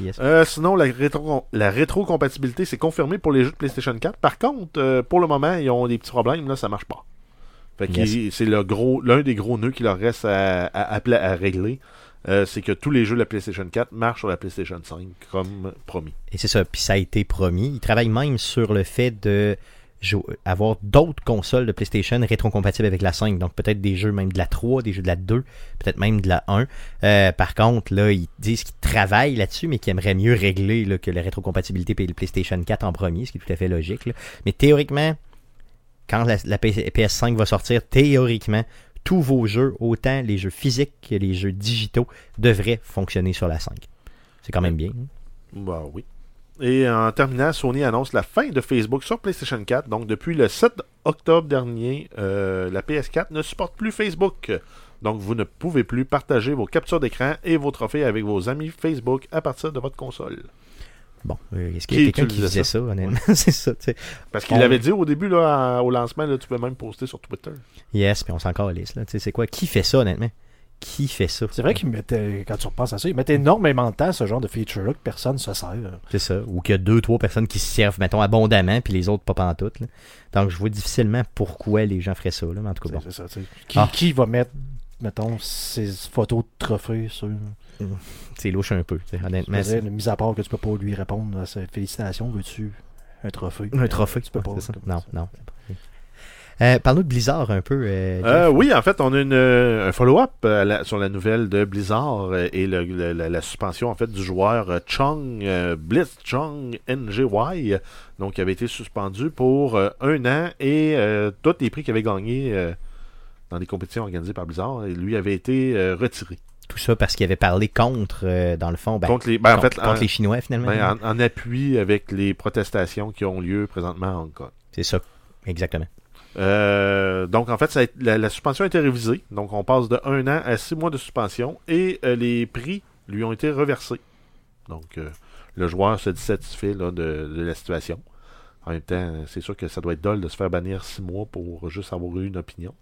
Speaker 1: Yes.
Speaker 3: Euh, sinon, la, rétro la rétrocompatibilité, c'est confirmé pour les jeux de PlayStation 4. Par contre, euh, pour le moment, ils ont des petits problèmes. Là, ça marche pas. Fait
Speaker 1: Yes.
Speaker 3: c'est le gros, l'un des gros nœuds qui leur reste à, à, à pla- à régler. Euh, c'est que tous les jeux de la PlayStation 4 marchent sur la PlayStation 5, comme promis.
Speaker 1: Et c'est ça, puis ça a été promis. Ils travaillent même sur le fait de avoir d'autres consoles de PlayStation rétrocompatibles avec la 5. Donc peut-être des jeux même de la 3, des jeux de la 2, peut-être même de la 1. Euh, par contre, là, ils disent qu'ils travaillent là-dessus, mais qu'ils aimeraient mieux régler que la rétrocompatibilité et le PlayStation 4 en premier, ce qui est tout à fait logique. Mais théoriquement, quand la, la P- PS5 va sortir, théoriquement, tous vos jeux, autant les jeux physiques que les jeux digitaux, devraient fonctionner sur la 5. C'est quand même bien. hein?
Speaker 3: Bah oui. Et en terminant, Sony annonce la fin de Facebook sur PlayStation 4. Donc, depuis le 7 octobre dernier, euh, la PS4 ne supporte plus Facebook. Donc, vous ne pouvez plus partager vos captures d'écran et vos trophées avec vos amis Facebook à partir de votre console.
Speaker 1: Bon, euh, est-ce qu'il y a quelqu'un qui disait ça, honnêtement? c'est ça, tu sais.
Speaker 3: Parce qu'il
Speaker 1: On-
Speaker 3: l'avait dit au début, là, au lancement, là, tu peux même poster sur Twitter.
Speaker 1: Yes, puis on s'en calisse, là. Tu sais, c'est quoi? Qui fait ça, honnêtement? Qui fait ça?
Speaker 2: C'est vrai qu'ils mettaient, quand tu repenses à ça, ils mettaient énormément de temps à ce genre de feature-là que personne ne se sert.
Speaker 1: C'est ça. Ou qu'il y a deux, trois personnes qui se servent, mettons, abondamment, puis les autres pas pantoute, là. Donc, je vois difficilement pourquoi les gens feraient ça, là. Mais en tout cas, bon.
Speaker 2: C'est ça, tu sais. Qui,
Speaker 1: Ah.
Speaker 2: qui va mettre, mettons, ses photos de trophées sur.
Speaker 1: C'est louche un peu, tu sais, honnêtement.
Speaker 2: Mais
Speaker 1: c'est-
Speaker 2: mis à part que tu peux pas lui répondre à ses félicitations, veux-tu un trophée?
Speaker 1: Un trophée,
Speaker 2: Tu peux pas.
Speaker 1: ça. Non, non. Euh, Parle-nous de Blizzard un peu. euh.
Speaker 3: Euh, oui, en fait, on a une, euh, un follow-up sur la nouvelle de Blizzard et le- le- la, la suspension en fait du joueur Chung euh, Blitz Chung NGY, donc qui avait été suspendu pour euh, un an et euh, tous les prix qu'il avait gagnés euh, dans des compétitions organisées par Blizzard, lui avait été euh, retiré.
Speaker 1: Tout ça parce qu'il avait parlé contre, euh, dans le fond, ben,
Speaker 3: contre les, ben, en
Speaker 1: contre,
Speaker 3: fait,
Speaker 1: contre
Speaker 3: en,
Speaker 1: les Chinois, finalement.
Speaker 3: ben, en- en appui avec les protestations qui ont lieu présentement à Hong Kong.
Speaker 1: C'est ça, exactement.
Speaker 3: Euh, donc, en fait, ça a été- la, la suspension a été révisée. Donc, on passe de un an à six mois de suspension et euh, les prix lui ont été reversés. Donc, le joueur se dit satisfait là, de, de la situation. En même temps, c'est sûr que ça doit être dole de se faire bannir six mois pour juste avoir eu une opinion.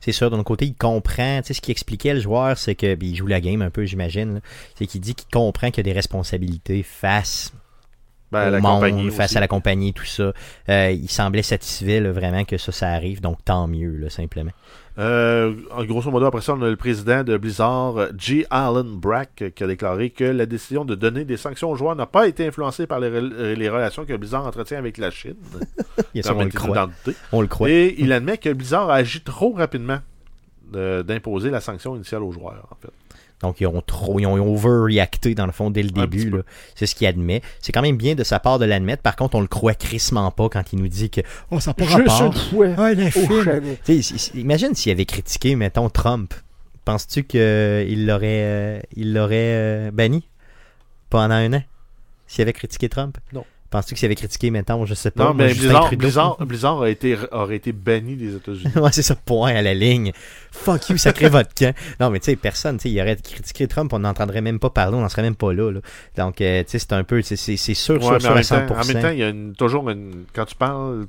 Speaker 1: C'est sûr, l'autre côté, il comprend. Tu sais, ce qu'il expliquait, le joueur, c'est que. puis il joue la game un peu, j'imagine. C'est qu'il dit qu'il comprend qu'il y a des responsabilités face
Speaker 3: Ben,
Speaker 1: au
Speaker 3: la
Speaker 1: monde,
Speaker 3: compagnie
Speaker 1: face
Speaker 3: aussi.
Speaker 1: à la compagnie, tout ça. Euh, il semblait satisfait là, vraiment que ça, ça arrive. Donc, tant mieux, là, simplement.
Speaker 3: Euh, en grosso modo, après ça, on a le président de Blizzard, G. Allen Brack, euh, qui a déclaré que la décision de donner des sanctions aux joueurs n'a pas été influencée par les, les relations que Blizzard entretient avec la Chine.
Speaker 1: Sûr, on le croit. On le croit.
Speaker 3: Et il admet que Blizzard a agi trop rapidement de- d'imposer la sanction initiale aux joueurs, en fait.
Speaker 1: Donc, ils ont trop, ils ont overreacté dans le fond dès le
Speaker 3: Un
Speaker 1: début. C'est ce qu'il admet. C'est quand même bien de sa part de l'admettre. Par contre, on le croit crissement pas quand il nous dit que oh ça pas
Speaker 2: Juste
Speaker 1: rapport. Ouais, le film. imagine s'il avait critiqué, mettons, Trump. Penses-tu qu'il l'aurait euh, il l'aurait euh, banni pendant un an? S'il avait critiqué Trump?
Speaker 2: Non.
Speaker 1: Penses-tu que s'il avait critiqué, mettons, je sais pas,
Speaker 3: Non, mais Blizzard? Blizzard, Blizzard a été, aurait été banni des États-Unis.
Speaker 1: ouais, c'est ça, point à la ligne. Fuck you, sacré votre camp. Non, mais tu sais, personne, tu sais, il aurait critiqué Trump, on n'entendrait même pas parler, on n'en serait même pas là. là. Donc, euh, tu sais, c'est un peu, c'est sûr,
Speaker 3: Ouais,
Speaker 1: sûr, sûr à
Speaker 3: même,
Speaker 1: 100%.
Speaker 3: temps, en même temps, il y a une- toujours une. Quand tu parles.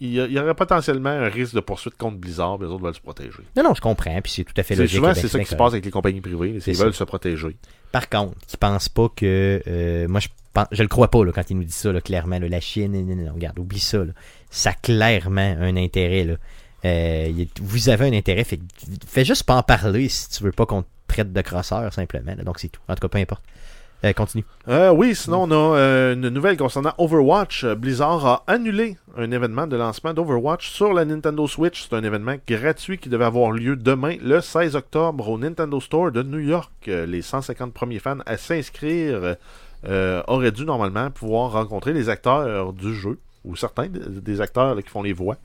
Speaker 3: Il y, aurait potentiellement un risque de poursuite contre Blizzard, mais les autres veulent se protéger.
Speaker 1: Non, non, je comprends, puis c'est tout à fait
Speaker 3: C'est
Speaker 1: logique.
Speaker 3: souvent, c'est ça qui se passe avec les compagnies privées. Ils veulent se protéger.
Speaker 1: Par contre, qui pense pas que. euh, moi, je je le crois pas quand il nous dit ça, clairement. là, la Chine, non, regarde, oublie ça. Ça a clairement un intérêt. Là. Euh, vous avez un intérêt. Fait, fais juste pas en parler si tu veux pas qu'on te traite de crosseur, simplement. Donc, c'est tout. En tout cas, peu importe. Euh, continue.
Speaker 3: Euh, oui, sinon, on a une nouvelle concernant Overwatch. Blizzard a annulé un événement de lancement d'Overwatch sur la Nintendo Switch. C'est un événement gratuit qui devait avoir lieu demain, le 16 octobre, au Nintendo Store de New York. Les 150 premiers fans à s'inscrire euh, auraient dû normalement pouvoir rencontrer les acteurs du jeu, ou certains de- des acteurs qui font les voix.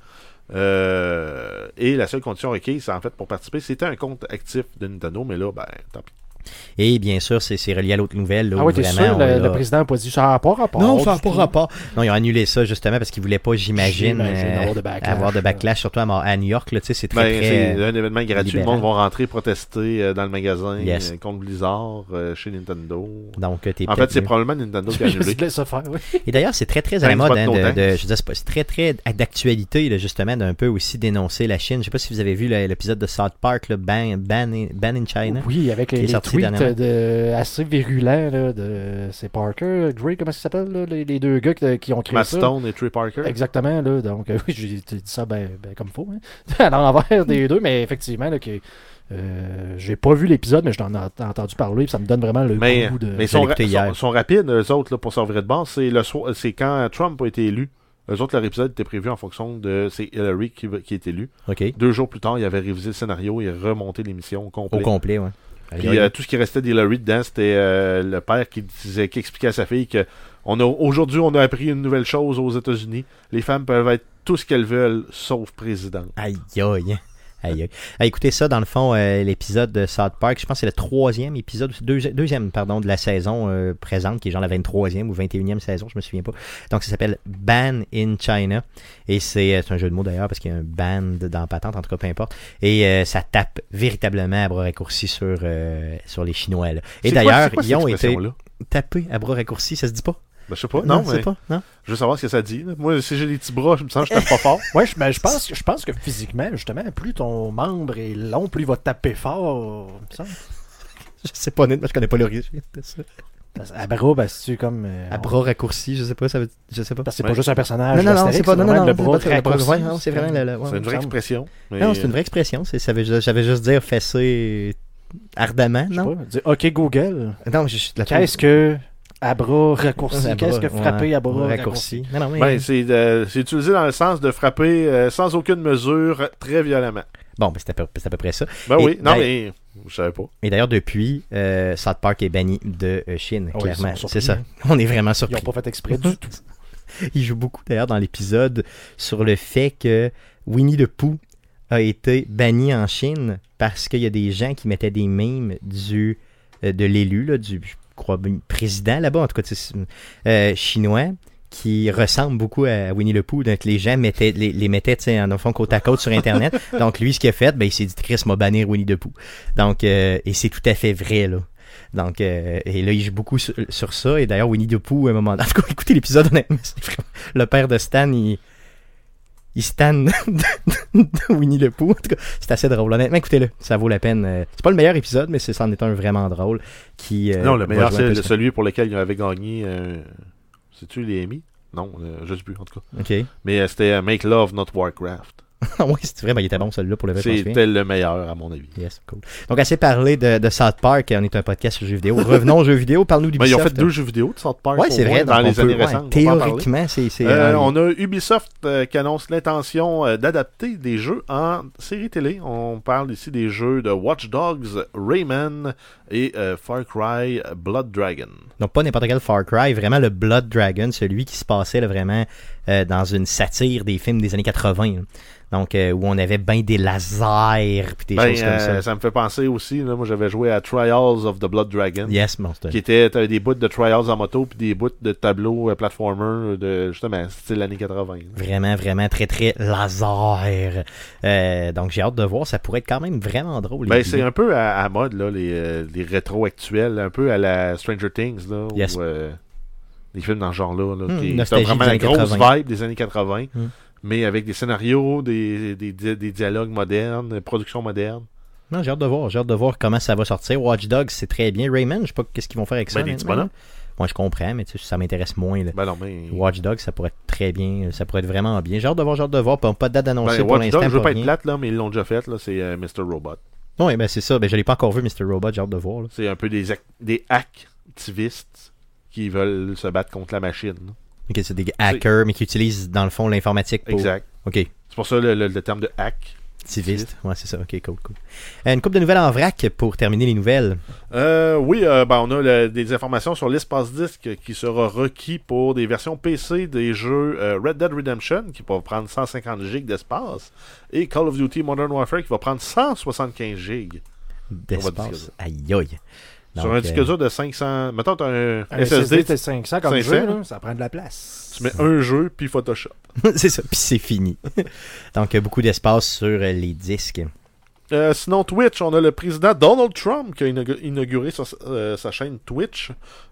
Speaker 3: Euh, et la seule condition requise, en fait, pour participer, c'était un compte actif de Nintendo, mais là, ben, tant pis.
Speaker 1: Et bien sûr, c'est c'est relié à l'autre nouvelle. Là,
Speaker 2: Ah oui, t'es
Speaker 1: vraiment,
Speaker 2: sûr, le, le président n'a pas dit ça n'a pas rapport?
Speaker 1: Non, ça n'a pas rapport. Non, ils ont annulé ça justement parce qu'ils voulaient pas, j'imagine, euh,
Speaker 2: avoir de backlash,
Speaker 1: avoir de
Speaker 2: là.
Speaker 1: backlash, surtout à, à New York. Là, tu sais, c'est très,
Speaker 3: Ben,
Speaker 1: très,
Speaker 3: c'est
Speaker 1: euh,
Speaker 3: un événement gratuit.
Speaker 1: libéral.
Speaker 3: Le monde va rentrer protester euh, dans le magasin
Speaker 1: Yes.
Speaker 3: euh, contre Blizzard euh, chez Nintendo.
Speaker 1: Donc,
Speaker 3: En fait, c'est probablement Nintendo qui a annulé.
Speaker 2: faire, oui.
Speaker 1: Et d'ailleurs, c'est très très à la
Speaker 3: Thanks,
Speaker 1: mode, hein, de, de- je veux dire, c'est pas- c'est très très d'actualité justement d'un peu aussi dénoncer la Chine. Je sais pas si vous avez vu l'épisode de South Park, là, ban, ban, in, ban in China.
Speaker 2: Oui, avec les, tweets de, assez virulents là, de c'est Parker, Gray, comment ça s'appelle, les, les deux gars qui, qui ont créé
Speaker 3: Matt
Speaker 2: ça?
Speaker 3: Stone et Trey Parker.
Speaker 2: Exactement, là. Donc, euh, oui, j'ai dit ça ben, ben comme faut, hein. à l'envers des deux, mais effectivement, là, que, euh, j'ai pas vu l'épisode, mais je t'en ai entendu parler, ça me donne vraiment le
Speaker 3: Mais,
Speaker 2: goût de.
Speaker 3: mais ils sont, ra- sont, sont rapides, eux autres, là, pour s'en de base. C'est, le soir- c'est quand Trump a été élu. Eux autres, leur épisode était prévu en fonction de. C'est Hillary qui, qui est élu. Deux jours plus tard, il avait révisé le scénario et remonté l'émission au
Speaker 1: Au
Speaker 3: complet.
Speaker 1: complet, ouais.
Speaker 3: Puis euh, tout ce qui restait d'Hillary dedans, c'était euh, le père qui disait, qui expliquait à sa fille que on a aujourd'hui on a appris une nouvelle chose aux États-Unis. Les femmes peuvent être tout ce qu'elles veulent, sauf président.
Speaker 1: Aïe, aïe. Aïe, aïe. Écoutez ça, dans le fond, euh, l'épisode de South Park, je pense que c'est le troisième épisode, deuxi- deuxième, pardon, de la saison euh, présente, qui est genre la 23e ou 21e saison, je me souviens pas. Donc, ça s'appelle Ban in China. Et c'est euh, un jeu de mots d'ailleurs, parce qu'il y a un ban dans patente, en tout cas, peu importe. Et euh, ça tape véritablement à bras raccourcis sur, euh, sur les Chinois. là. Et d'ailleurs, ils ont été tapés à bras raccourcis, ça se dit pas?
Speaker 3: Ben, je sais pas. Non, mais
Speaker 1: pas? Non?
Speaker 3: je veux savoir ce que ça dit. là. Moi, si j'ai des petits bras, je me sens que je tape pas fort.
Speaker 2: Ouais, je, ben, je, pense, je pense que physiquement, justement, plus ton membre est long, plus il va taper fort.
Speaker 1: Je sais pas, honnêtement, je connais pas l'origine de ça.
Speaker 2: À bras, ben, c'est comme. euh,
Speaker 1: À bras raccourcis, je sais pas, ça veut je sais pas.
Speaker 2: Parce que c'est
Speaker 3: Ouais.
Speaker 2: pas juste un personnage.
Speaker 1: Non, non, non, c'est pas, non, non,
Speaker 2: le
Speaker 1: c'est
Speaker 2: bras raccourci,
Speaker 1: ouais, c'est vraiment le- le- ouais.
Speaker 3: c'est une vraie expression. mais-
Speaker 1: Non, c'est une vraie expression. c'est- Ça veut, ça veut juste dire fesser ardemment,
Speaker 2: Je sais
Speaker 1: non?
Speaker 2: pas, dire, OK, Google.
Speaker 1: Non, je,
Speaker 2: Qu'est-ce que à bras raccourcis
Speaker 1: À
Speaker 2: Qu'est-ce que frapper
Speaker 1: ouais,
Speaker 2: à bras?
Speaker 1: Non, non, mais...
Speaker 3: Ben, c'est, euh, c'est utilisé dans le sens de frapper euh, sans aucune mesure, très violemment.
Speaker 1: Bon, ben, c'est à, peu- c'est à peu près ça.
Speaker 3: Ben
Speaker 1: Et-
Speaker 3: oui, non, mais je savais pas.
Speaker 1: Et d'ailleurs, depuis, euh, South Park est banni de euh, Chine,
Speaker 2: Ah
Speaker 1: clairement.
Speaker 2: ils
Speaker 1: C'est ça. On est vraiment
Speaker 2: Ils
Speaker 1: surpris.
Speaker 2: n'ont pas fait exprès du tout.
Speaker 1: Il joue beaucoup d'ailleurs dans l'épisode sur le fait que Winnie the Pooh a été banni en Chine parce qu'il y a des gens qui mettaient des mimes du, de l'élu, là, du crois, président là-bas, en tout cas euh, chinois, qui ressemble beaucoup à Winnie the Pooh. Donc les gens mettaient, les, les mettaient tu sais, en fond côte à côte sur Internet. Donc lui, ce qu'il a fait, ben, il s'est dit Chris m'a bannir Winnie the Pooh. Donc, euh, et c'est tout à fait vrai. là. Donc, euh, et là, il joue beaucoup sur, sur ça. Et d'ailleurs, Winnie the Pooh, à un moment En tout cas, écoutez l'épisode, Le père de Stan, il. Il de, Winnie the Pooh. En tout cas, c'est assez drôle. Honnêtement, écoutez-le. Ça vaut la peine. Euh, C'est pas le meilleur épisode, mais c'en est un vraiment drôle. Qui, euh,
Speaker 3: non, le meilleur, c'est celui pour lequel il avait gagné. euh, C'est-tu les Emmy? Non, euh, je sais plus, en tout cas.
Speaker 1: Ok.
Speaker 3: Mais euh, c'était Make Love, Not Warcraft.
Speaker 1: Ah oui, c'est vrai, ben, il était bon celui-là pour le vrai.
Speaker 3: C'était le meilleur, à mon avis.
Speaker 1: Yes, cool. Donc, assez parlé de, de South Park. On est un podcast sur jeux vidéo. Revenons aux jeux vidéo. Parle-nous du
Speaker 3: Mais ils ont fait deux jeux vidéo de South Park au
Speaker 1: c'est vrai.
Speaker 3: dans les années
Speaker 1: ouais,
Speaker 3: récentes.
Speaker 1: Théoriquement, c'est.
Speaker 3: Euh,
Speaker 1: en-
Speaker 3: on a Ubisoft euh, qui annonce l'intention euh, d'adapter des jeux en série télé. On parle ici des jeux de Watch Dogs, Rayman et euh, Far Cry Blood Dragon.
Speaker 1: Donc, pas n'importe quel Far Cry, vraiment le Blood Dragon, celui qui se passait là, vraiment euh, dans une satire des films des années 80. là. Donc, euh, où on avait bien des lasers puis des
Speaker 3: Ben,
Speaker 1: choses comme
Speaker 3: euh,
Speaker 1: ça.
Speaker 3: ça me fait penser aussi, là, moi j'avais joué à Trials of the Blood Dragon.
Speaker 1: Yes, un-
Speaker 3: Qui était des bouts de Trials en moto puis des bouts de tableaux euh, platformer de justement style années 80.
Speaker 1: Vraiment, vraiment très, très laser. Donc, j'ai hâte de voir. Ça pourrait être quand même vraiment drôle.
Speaker 3: Ben, c'est un peu à, à mode, là, les, les rétro actuels, un peu à la Stranger Things, là,
Speaker 1: Yes.
Speaker 3: Des films dans ce genre-là, là, qui c'est vraiment la grosse
Speaker 1: 80.
Speaker 3: vibe des années 80,
Speaker 1: Hmm.
Speaker 3: mais avec des scénarios, des, des, des- des dialogues modernes, des productions modernes.
Speaker 1: Non, j'ai hâte de voir. J'ai hâte de voir comment ça va sortir. Watch Dogs, c'est très bien. Rayman, je sais pas qu'est-ce qu'ils vont faire avec ça.
Speaker 3: Ben, des petits bonhommes.
Speaker 1: Moi, je comprends, mais ça m'intéresse moins. là.
Speaker 3: Ben non, mais...
Speaker 1: Watch Dogs, ça pourrait être très bien. Ça pourrait être vraiment bien. J'ai hâte de voir, j'ai hâte de voir. Pas, de date annoncée
Speaker 3: Ben,
Speaker 1: pour l'instant.
Speaker 3: Je veux
Speaker 1: pas
Speaker 3: être plate, là, mais ils l'ont déjà fait, c'est euh, Mr. Robot.
Speaker 1: Oui, ben c'est ça. Ben, je l'ai pas encore vu, Mr. Robot. J'ai hâte de voir.
Speaker 3: C'est un peu des, des activistes qui veulent se battre contre la machine.
Speaker 1: Ok, c'est des hackers, mais qui utilisent dans le fond l'informatique pour.
Speaker 3: Exact.
Speaker 1: Ok.
Speaker 3: C'est pour ça le, le- le terme de hack.
Speaker 1: Activiste. Ouais, c'est ça. Ok, cool, cool. Euh, une coupe de nouvelles en vrac pour terminer les nouvelles.
Speaker 3: Euh, oui, euh, ben, on a le- des informations sur l'espace disque qui sera requis pour des versions PC des jeux euh, Red Dead Redemption qui va prendre 150 GB d'espace et Call of Duty Modern Warfare qui va prendre 175 GB
Speaker 1: D'espace.
Speaker 3: disque
Speaker 1: Aïe
Speaker 3: sur un disque
Speaker 1: euh,
Speaker 3: dur de 500. Mettons, tu as un,
Speaker 2: Un
Speaker 3: SSD,
Speaker 2: SSD,
Speaker 3: tu,
Speaker 2: c'est 500 comme
Speaker 3: 500,
Speaker 2: jeu, là, ça prend de la place.
Speaker 3: tu mets un jeu puis Photoshop.
Speaker 1: c'est ça, puis c'est fini. Donc, euh, beaucoup d'espace sur euh, les disques.
Speaker 3: Euh, sinon, Twitch, on a le président Donald Trump qui a inauguré, sa, euh, sa chaîne Twitch.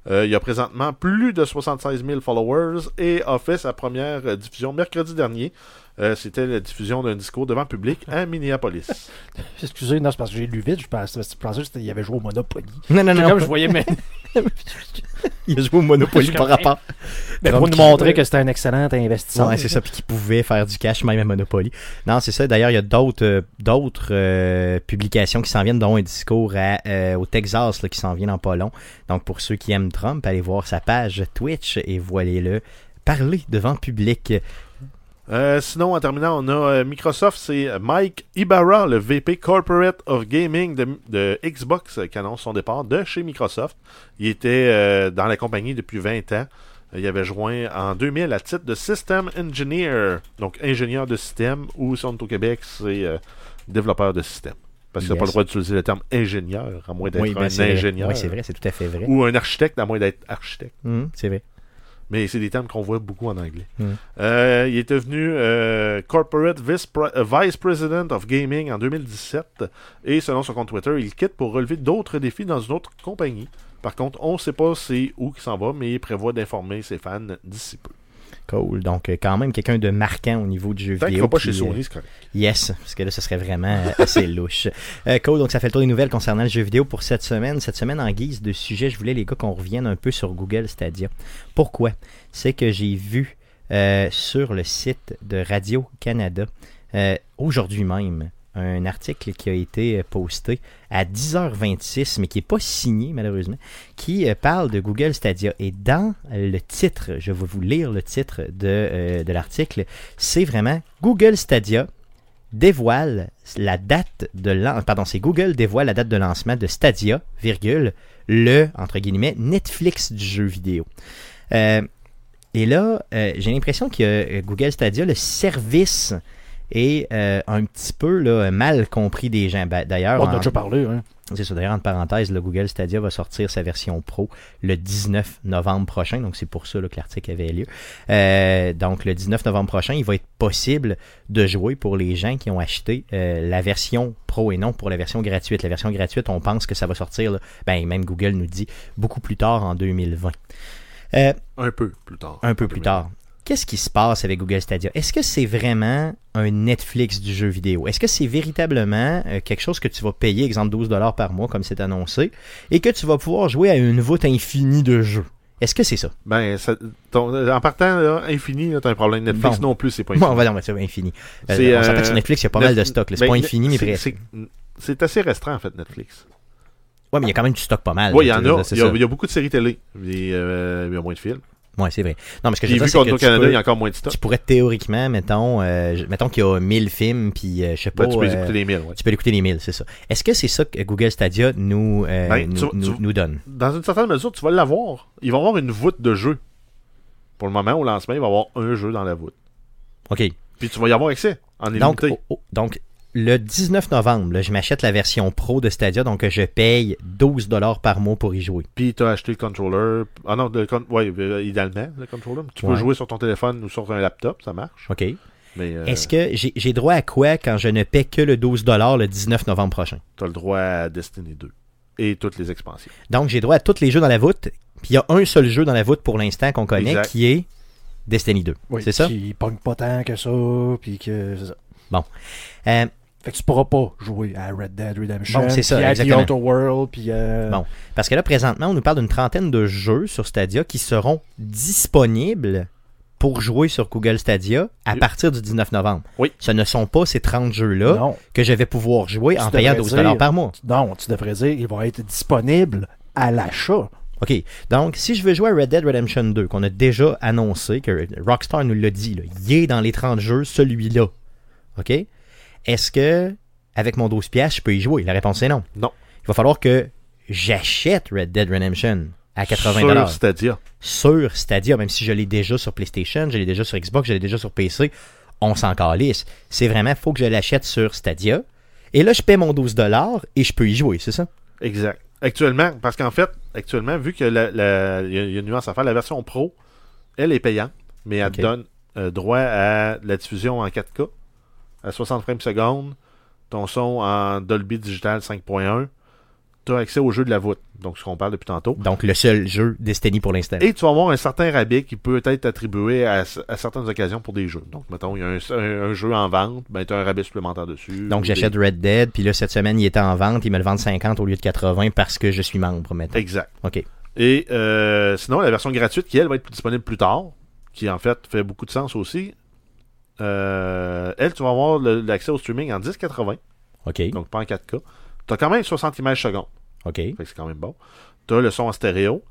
Speaker 3: Euh, il a présentement plus de 76 000 followers et a fait sa première diffusion mercredi dernier. Euh, C'était la diffusion d'un discours devant le public à Minneapolis.
Speaker 2: Excusez, non, c'est parce que j'ai lu vite, je pensais, je pensais qu'il avait joué au Monopoly.
Speaker 1: Non, non, non.
Speaker 2: comme je voyais, mais,
Speaker 1: Il a joué au Monopoly
Speaker 2: Je
Speaker 1: par rapport.
Speaker 2: mais pour
Speaker 1: Trump
Speaker 2: nous montrer que c'était un excellent investisseur.
Speaker 1: Ouais, c'est ça, puis qu'il pouvait faire du cash même à Monopoly. Non, c'est ça. D'ailleurs, il y a d'autres euh, d'autres euh, publications qui s'en viennent, dont un discours à, euh, au Texas là, qui s'en vient dans pas long. Donc, pour ceux qui aiment Trump, allez voir sa page Twitch et voyez-le parler devant le public.
Speaker 3: Euh, sinon, en terminant, on a euh, Microsoft, c'est Mike Ibarra, le VP Corporate of Gaming de, de Xbox, euh, qui annonce son départ de chez Microsoft. Il était euh, dans la compagnie depuis 20 ans. Il avait joint en 2000 à titre de System Engineer, donc ingénieur de système, ou si on est au Québec, c'est développeur de système. Parce qu'il n'a pas le droit d'utiliser le terme ingénieur, à moins d'être
Speaker 1: Oui, ben,
Speaker 3: un
Speaker 1: vrai.
Speaker 3: ingénieur.
Speaker 1: Oui, c'est vrai, c'est tout à fait vrai.
Speaker 3: Ou un architecte, à moins d'être architecte.
Speaker 1: Hum, c'est vrai.
Speaker 3: Mais c'est des termes qu'on voit beaucoup en anglais.
Speaker 1: Mm.
Speaker 3: Euh, il est devenu euh, Corporate Vice, euh, Vice President of Gaming en 2017. Et selon son compte Twitter, il quitte pour relever d'autres défis dans une autre compagnie. Par contre, on ne sait pas c'est où qu'il s'en va, mais il prévoit d'informer ses fans d'ici peu.
Speaker 1: Cool. Donc, euh, quand même, quelqu'un de marquant au niveau du jeu
Speaker 3: Tant
Speaker 1: vidéo.
Speaker 3: va pas chez
Speaker 1: euh,
Speaker 3: Sony, c'est correct.
Speaker 1: Yes, parce que là, ce serait vraiment euh, assez louche. Euh, cool, donc ça fait le tour des nouvelles concernant le jeu vidéo pour cette semaine. Cette semaine, en guise de sujet, je voulais, les gars, qu'on revienne un peu sur Google Stadia. Pourquoi? C'est que j'ai vu euh, sur le site de Radio-Canada, euh, aujourd'hui même, un article qui a été euh, posté à 10h26, mais qui n'est pas signé malheureusement, qui euh, parle de Google Stadia. Et dans le titre, je vais vous lire le titre de, euh, l'article, c'est vraiment Google Stadia dévoile la date de lan- pardon, Google dévoile la date de lancement de Stadia, virgule, le entre guillemets Netflix du jeu vidéo. Et là, j'ai l'impression que Google Stadia, le service est euh, un petit peu là, mal compris des gens. Ben, D'ailleurs,
Speaker 2: On en a déjà parlé. Hein.
Speaker 1: c'est ça. D'ailleurs, entre parenthèses, le Google Stadia va sortir sa version Pro le 19 novembre prochain. Donc, c'est pour ça là, que l'article avait lieu. Euh, donc, le 19 novembre prochain, il va être possible de jouer pour les gens qui ont acheté euh, la version Pro et non pour la version gratuite. La version gratuite, on pense que ça va sortir, là, ben, même Google nous dit, beaucoup plus tard en 2020. Euh,
Speaker 3: Un peu plus tard.
Speaker 1: un peu plus tard. Qu'est-ce qui se passe avec Google Stadia? Est-ce que c'est vraiment un Netflix du jeu vidéo? Est-ce que c'est véritablement euh, quelque chose que tu vas payer, exemple 12 dollars par mois, comme c'est annoncé, et que tu vas pouvoir jouer à une voûte infinie de jeux? Est-ce que c'est ça?
Speaker 3: Ben, ça- ton- en partant, là, infini, t'as un problème. Netflix
Speaker 1: Bon.
Speaker 3: non plus, c'est pas
Speaker 1: Bon,
Speaker 3: infini.
Speaker 1: on va dire, mais c'est infini. Euh, on s'entend
Speaker 3: euh,
Speaker 1: que sur Netflix, il y a pas mal de stock. C'est
Speaker 3: ben,
Speaker 1: pas infini, mais presque.
Speaker 3: c'est- assez restreint, en fait, Netflix.
Speaker 1: Ouais, mais il y a quand même du stock pas mal.
Speaker 3: Oui, il y en a. Il y a, y beaucoup de séries télé. Euh, il y a moins de films.
Speaker 1: Ouais, c'est vrai. Non, mais ce que je veux
Speaker 3: vu
Speaker 1: dire, c'est
Speaker 3: est
Speaker 1: que
Speaker 3: Canada,
Speaker 1: peux-
Speaker 3: il y a encore moins de stock.
Speaker 1: tu pourrais théoriquement, mettons, euh, mettons qu'il y a 1000 films, puis euh, je sais pas.
Speaker 3: Ben, tu peux
Speaker 1: euh,
Speaker 3: écouter les mille, ouais.
Speaker 1: Tu peux l'écouter les 1000, c'est ça. Est-ce que c'est ça que Google Stadia nous, euh,
Speaker 3: Ben,
Speaker 1: nous,
Speaker 3: tu-
Speaker 1: nous-
Speaker 3: tu-
Speaker 1: nous donne?
Speaker 3: Dans une certaine mesure, tu vas l'avoir. Il va y avoir une voûte de jeu. Pour le moment, au lancement, il va y avoir un jeu dans la voûte.
Speaker 1: OK.
Speaker 3: Puis tu vas y avoir accès en
Speaker 1: Donc,
Speaker 3: illimité.
Speaker 1: oh, oh, donc le 19 novembre, là, je m'achète la version pro de Stadia, donc je paye 12 dollars par mois pour y jouer.
Speaker 3: Puis tu as acheté le controller. Ah non, le con- ouais, euh, idéalement, le controller. Tu peux
Speaker 1: Ouais.
Speaker 3: jouer sur ton téléphone ou sur un laptop, ça marche.
Speaker 1: OK.
Speaker 3: Euh,
Speaker 1: Est-ce que j'ai droit à quoi quand je ne paie que le 12 dollars le 19 novembre prochain?
Speaker 3: tu as le droit à Destiny 2 et toutes les expansions.
Speaker 1: Donc, j'ai droit à tous les jeux dans la voûte, puis il y a un seul jeu dans la voûte pour l'instant qu'on connaît,
Speaker 3: Exact.
Speaker 1: qui est Destiny 2.
Speaker 2: Oui,
Speaker 1: c'est ça?
Speaker 2: Qui pogne pas tant que ça. Puis que. c'est ça.
Speaker 1: Euh,
Speaker 2: Fait que tu pourras pas jouer à Red Dead Redemption.
Speaker 1: Bon, c'est ça,
Speaker 2: puis à The. Outer World. Puis. euh,
Speaker 1: Bon. Parce que là, présentement, on nous parle d'une trentaine de jeux sur Stadia qui seront disponibles pour jouer sur Google Stadia à partir du 19 novembre.
Speaker 3: Oui.
Speaker 1: Ce ne sont pas ces 30 jeux-là que je vais pouvoir jouer
Speaker 2: Tu
Speaker 1: en payant
Speaker 2: devrais
Speaker 1: 12
Speaker 2: dire-
Speaker 1: par mois.
Speaker 2: non, tu devrais dire il va être disponible à l'achat.
Speaker 1: OK. Donc, si je veux jouer à Red Dead Redemption 2, qu'on a déjà annoncé, que Rockstar nous l'a dit, là, il est dans les 30 jeux, celui-là. OK? Est-ce que, avec mon 12 piastres, je peux y jouer? La réponse est non.
Speaker 3: Non.
Speaker 1: Il va falloir que j'achète Red Dead Redemption à 80
Speaker 3: Sur Stadia.
Speaker 1: sur Stadia, même si je l'ai déjà sur PlayStation, je l'ai déjà sur Xbox, je l'ai déjà sur PC, on s'en calisse. C'est vraiment, faut que je l'achète sur Stadia. Et là, je paie mon 12$ et je peux y jouer, c'est ça?
Speaker 3: Exact. Actuellement, parce qu'en fait, actuellement, vu que la- la- y, a- il y a une nuance à faire, la version Pro, elle est payante, mais elle donne euh, droit à la diffusion en 4K, à 60 frames seconde, ton son en Dolby Digital 5.1, tu as accès au jeu de la voûte, donc ce qu'on parle depuis tantôt.
Speaker 1: Donc, le seul jeu Destiny pour l'instant.
Speaker 3: Et tu vas avoir un certain rabais qui peut être attribué à, à certaines occasions pour des jeux. Donc, mettons, il y a un, un- un jeu en vente, ben, tu as un rabais supplémentaire dessus.
Speaker 1: Donc, j'achète
Speaker 3: des-
Speaker 1: Red Dead, puis là, cette semaine, il était en vente, ils me le vendent 50 au lieu de 80 parce que je suis membre maintenant.
Speaker 3: Exact.
Speaker 1: OK.
Speaker 3: Et euh, sinon, la version gratuite qui, elle, va être disponible plus tard, qui en fait fait beaucoup de sens aussi. Euh, elle, tu vas avoir l'accès au streaming en 1080,
Speaker 1: OK.
Speaker 3: donc pas en 4K. Tu as quand même 60 images secondes,
Speaker 1: OK.
Speaker 3: c'est quand même bon. Tu as le son en stéréo,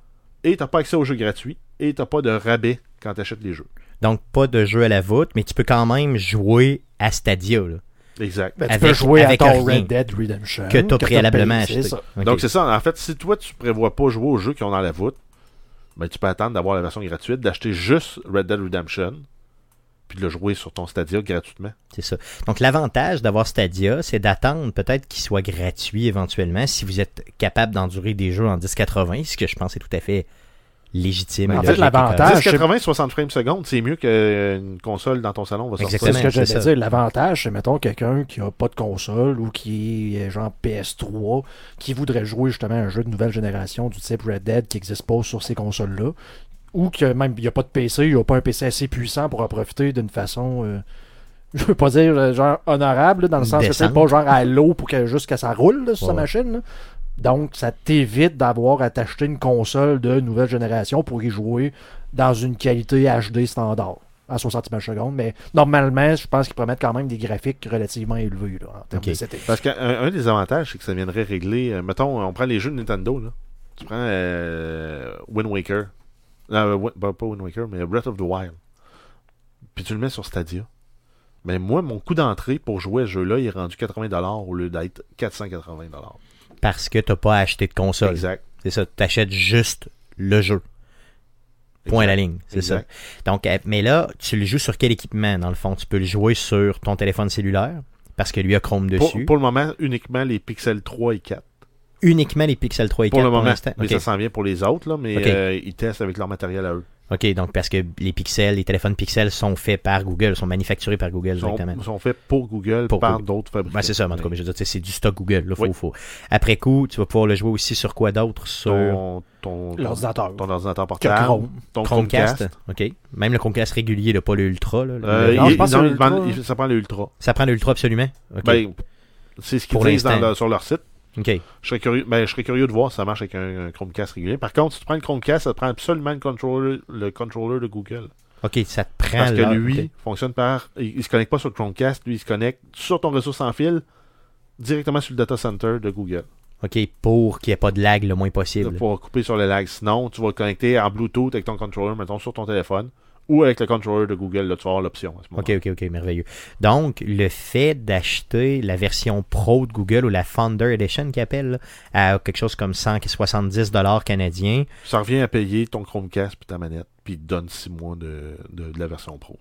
Speaker 3: et tu pas accès aux jeux gratuits, et tu pas de rabais quand tu achètes les jeux.
Speaker 1: Donc, pas de jeu à la voûte, mais tu peux quand même jouer à Stadia, là.
Speaker 3: Exact.
Speaker 2: Ben, tu
Speaker 1: Avec-
Speaker 2: peux jouer
Speaker 1: avec
Speaker 2: à ton Red Dead Redemption.
Speaker 1: que tu as
Speaker 2: t'as
Speaker 1: préalablement acheté.
Speaker 2: ça.
Speaker 3: Donc c'est ça, en fait, si toi tu prévois pas jouer aux jeux qui ont dans la voûte, ben, tu peux attendre d'avoir la version gratuite, d'acheter juste Red Dead Redemption, puis de le jouer sur ton Stadia gratuitement.
Speaker 1: C'est ça. Donc, l'avantage d'avoir Stadia, c'est d'attendre peut-être qu'il soit gratuit éventuellement si vous êtes capable d'endurer des jeux en 1080, ce que je pense est tout à fait légitime.
Speaker 2: En fait, l'avantage-
Speaker 1: correct.
Speaker 2: Ah, je sais-
Speaker 3: 1080, 60 frames seconde, c'est mieux qu'une console dans ton salon va sortir.
Speaker 2: C'est
Speaker 1: Exactement.
Speaker 2: ce que j'allais dire. L'avantage, c'est, mettons, quelqu'un qui a pas de console ou qui est euh, genre PS3, qui voudrait jouer justement un jeu de nouvelle génération du type Red Dead qui n'existe pas sur ces consoles-là, ou que même il n'y a pas de PC, il n'y a pas un PC assez puissant pour en profiter d'une façon. euh, je veux pas dire euh, genre honorable, là, dans le sens que c'est pas genre à l'eau pour que juste que ça roule là, sur sa machine. là. Donc, ça t'évite d'avoir à t'acheter une console de nouvelle génération pour y jouer dans une qualité HD standard à 60 images secondes. Mais normalement, je pense qu'ils promettent quand même des graphiques relativement élevés là, en termes de setting.
Speaker 3: Parce qu'un un des avantages, c'est que ça viendrait régler. euh, mettons, on prend les jeux de Nintendo. Là. Tu prends euh, Wind Waker. Non, euh, bah, pas Wind Waker, mais Breath of the Wild. Puis tu le mets sur Stadia. Mais moi, mon coût d'entrée pour jouer à ce jeu-là, il est rendu 80$ au lieu d'être 480$.
Speaker 1: Parce que tu n'as pas acheté de console.
Speaker 3: Exact.
Speaker 1: C'est ça. Tu achètes juste le jeu. Point à la ligne, c'est ça. Donc, euh, mais là, tu le joues sur quel équipement, dans le fond? Tu peux le jouer sur ton téléphone cellulaire, parce que lui a Chrome
Speaker 3: Pour,
Speaker 1: dessus.
Speaker 3: pour le moment, uniquement les Pixel 3 et 4.
Speaker 1: Uniquement les Pixel 3 et 4
Speaker 3: Pour
Speaker 1: pour,
Speaker 3: le moment.
Speaker 1: l'instant.
Speaker 3: Mais ça s'en vient pour les autres, là, mais euh, ils testent avec leur matériel à eux.
Speaker 1: OK, donc parce que les pixels, les téléphones Pixel sont faits par Google, sont manufacturés par Google
Speaker 3: Ils sont,
Speaker 1: directement.
Speaker 3: sont faits pour Google
Speaker 1: Pour
Speaker 3: par d'autres fabricants.
Speaker 1: Ben, c'est ça, en tout cas, mais je veux dire, c'est du stock Google. Là, faut,
Speaker 3: Oui.
Speaker 1: faut. Après coup, tu vas pouvoir le jouer aussi sur quoi d'autre? Sur
Speaker 3: ton, ton, ton,
Speaker 2: L'ordinateur.
Speaker 3: ton ordinateur portable,
Speaker 2: Chrome.
Speaker 3: ton
Speaker 1: Chromecast.
Speaker 3: Chromecast.
Speaker 1: OK. Même le Chromecast régulier, là, pas le Ultra. Là, le-
Speaker 3: Euh,
Speaker 2: Non,
Speaker 3: il-
Speaker 2: je pense que
Speaker 3: ça prend le Ultra.
Speaker 1: Ça prend le Ultra absolument? OK.
Speaker 3: Ben, c'est ce qu'ils disent dans sur leur site. Je serais, curieux, ben, je serais curieux de voir si ça marche avec un, un Chromecast régulier. Par contre, si tu prends le Chromecast, ça te prend absolument le controller, le controller de Google.
Speaker 1: OK, ça te prend
Speaker 3: Parce que
Speaker 1: là,
Speaker 3: lui fonctionne par. Il, il se connecte pas sur le Chromecast, lui, il se connecte sur ton réseau sans fil directement sur le data center de Google.
Speaker 1: OK, pour qu'il n'y ait pas de lag le moins possible.
Speaker 3: Pour couper sur le lag. Sinon, tu vas le connecter en Bluetooth avec ton controller, mettons, sur ton téléphone. Ou avec le controller de Google, là, tu vas avoir l'option
Speaker 1: OK, OK, OK, merveilleux. Donc, le fait d'acheter la version Pro de Google ou la Founder Edition qu'ils appellent, là, à quelque chose comme 170 dollars canadiens,
Speaker 3: Ça revient à payer ton Chromecast puis ta manette, puis il te donne 6 mois de, de, de la version Pro.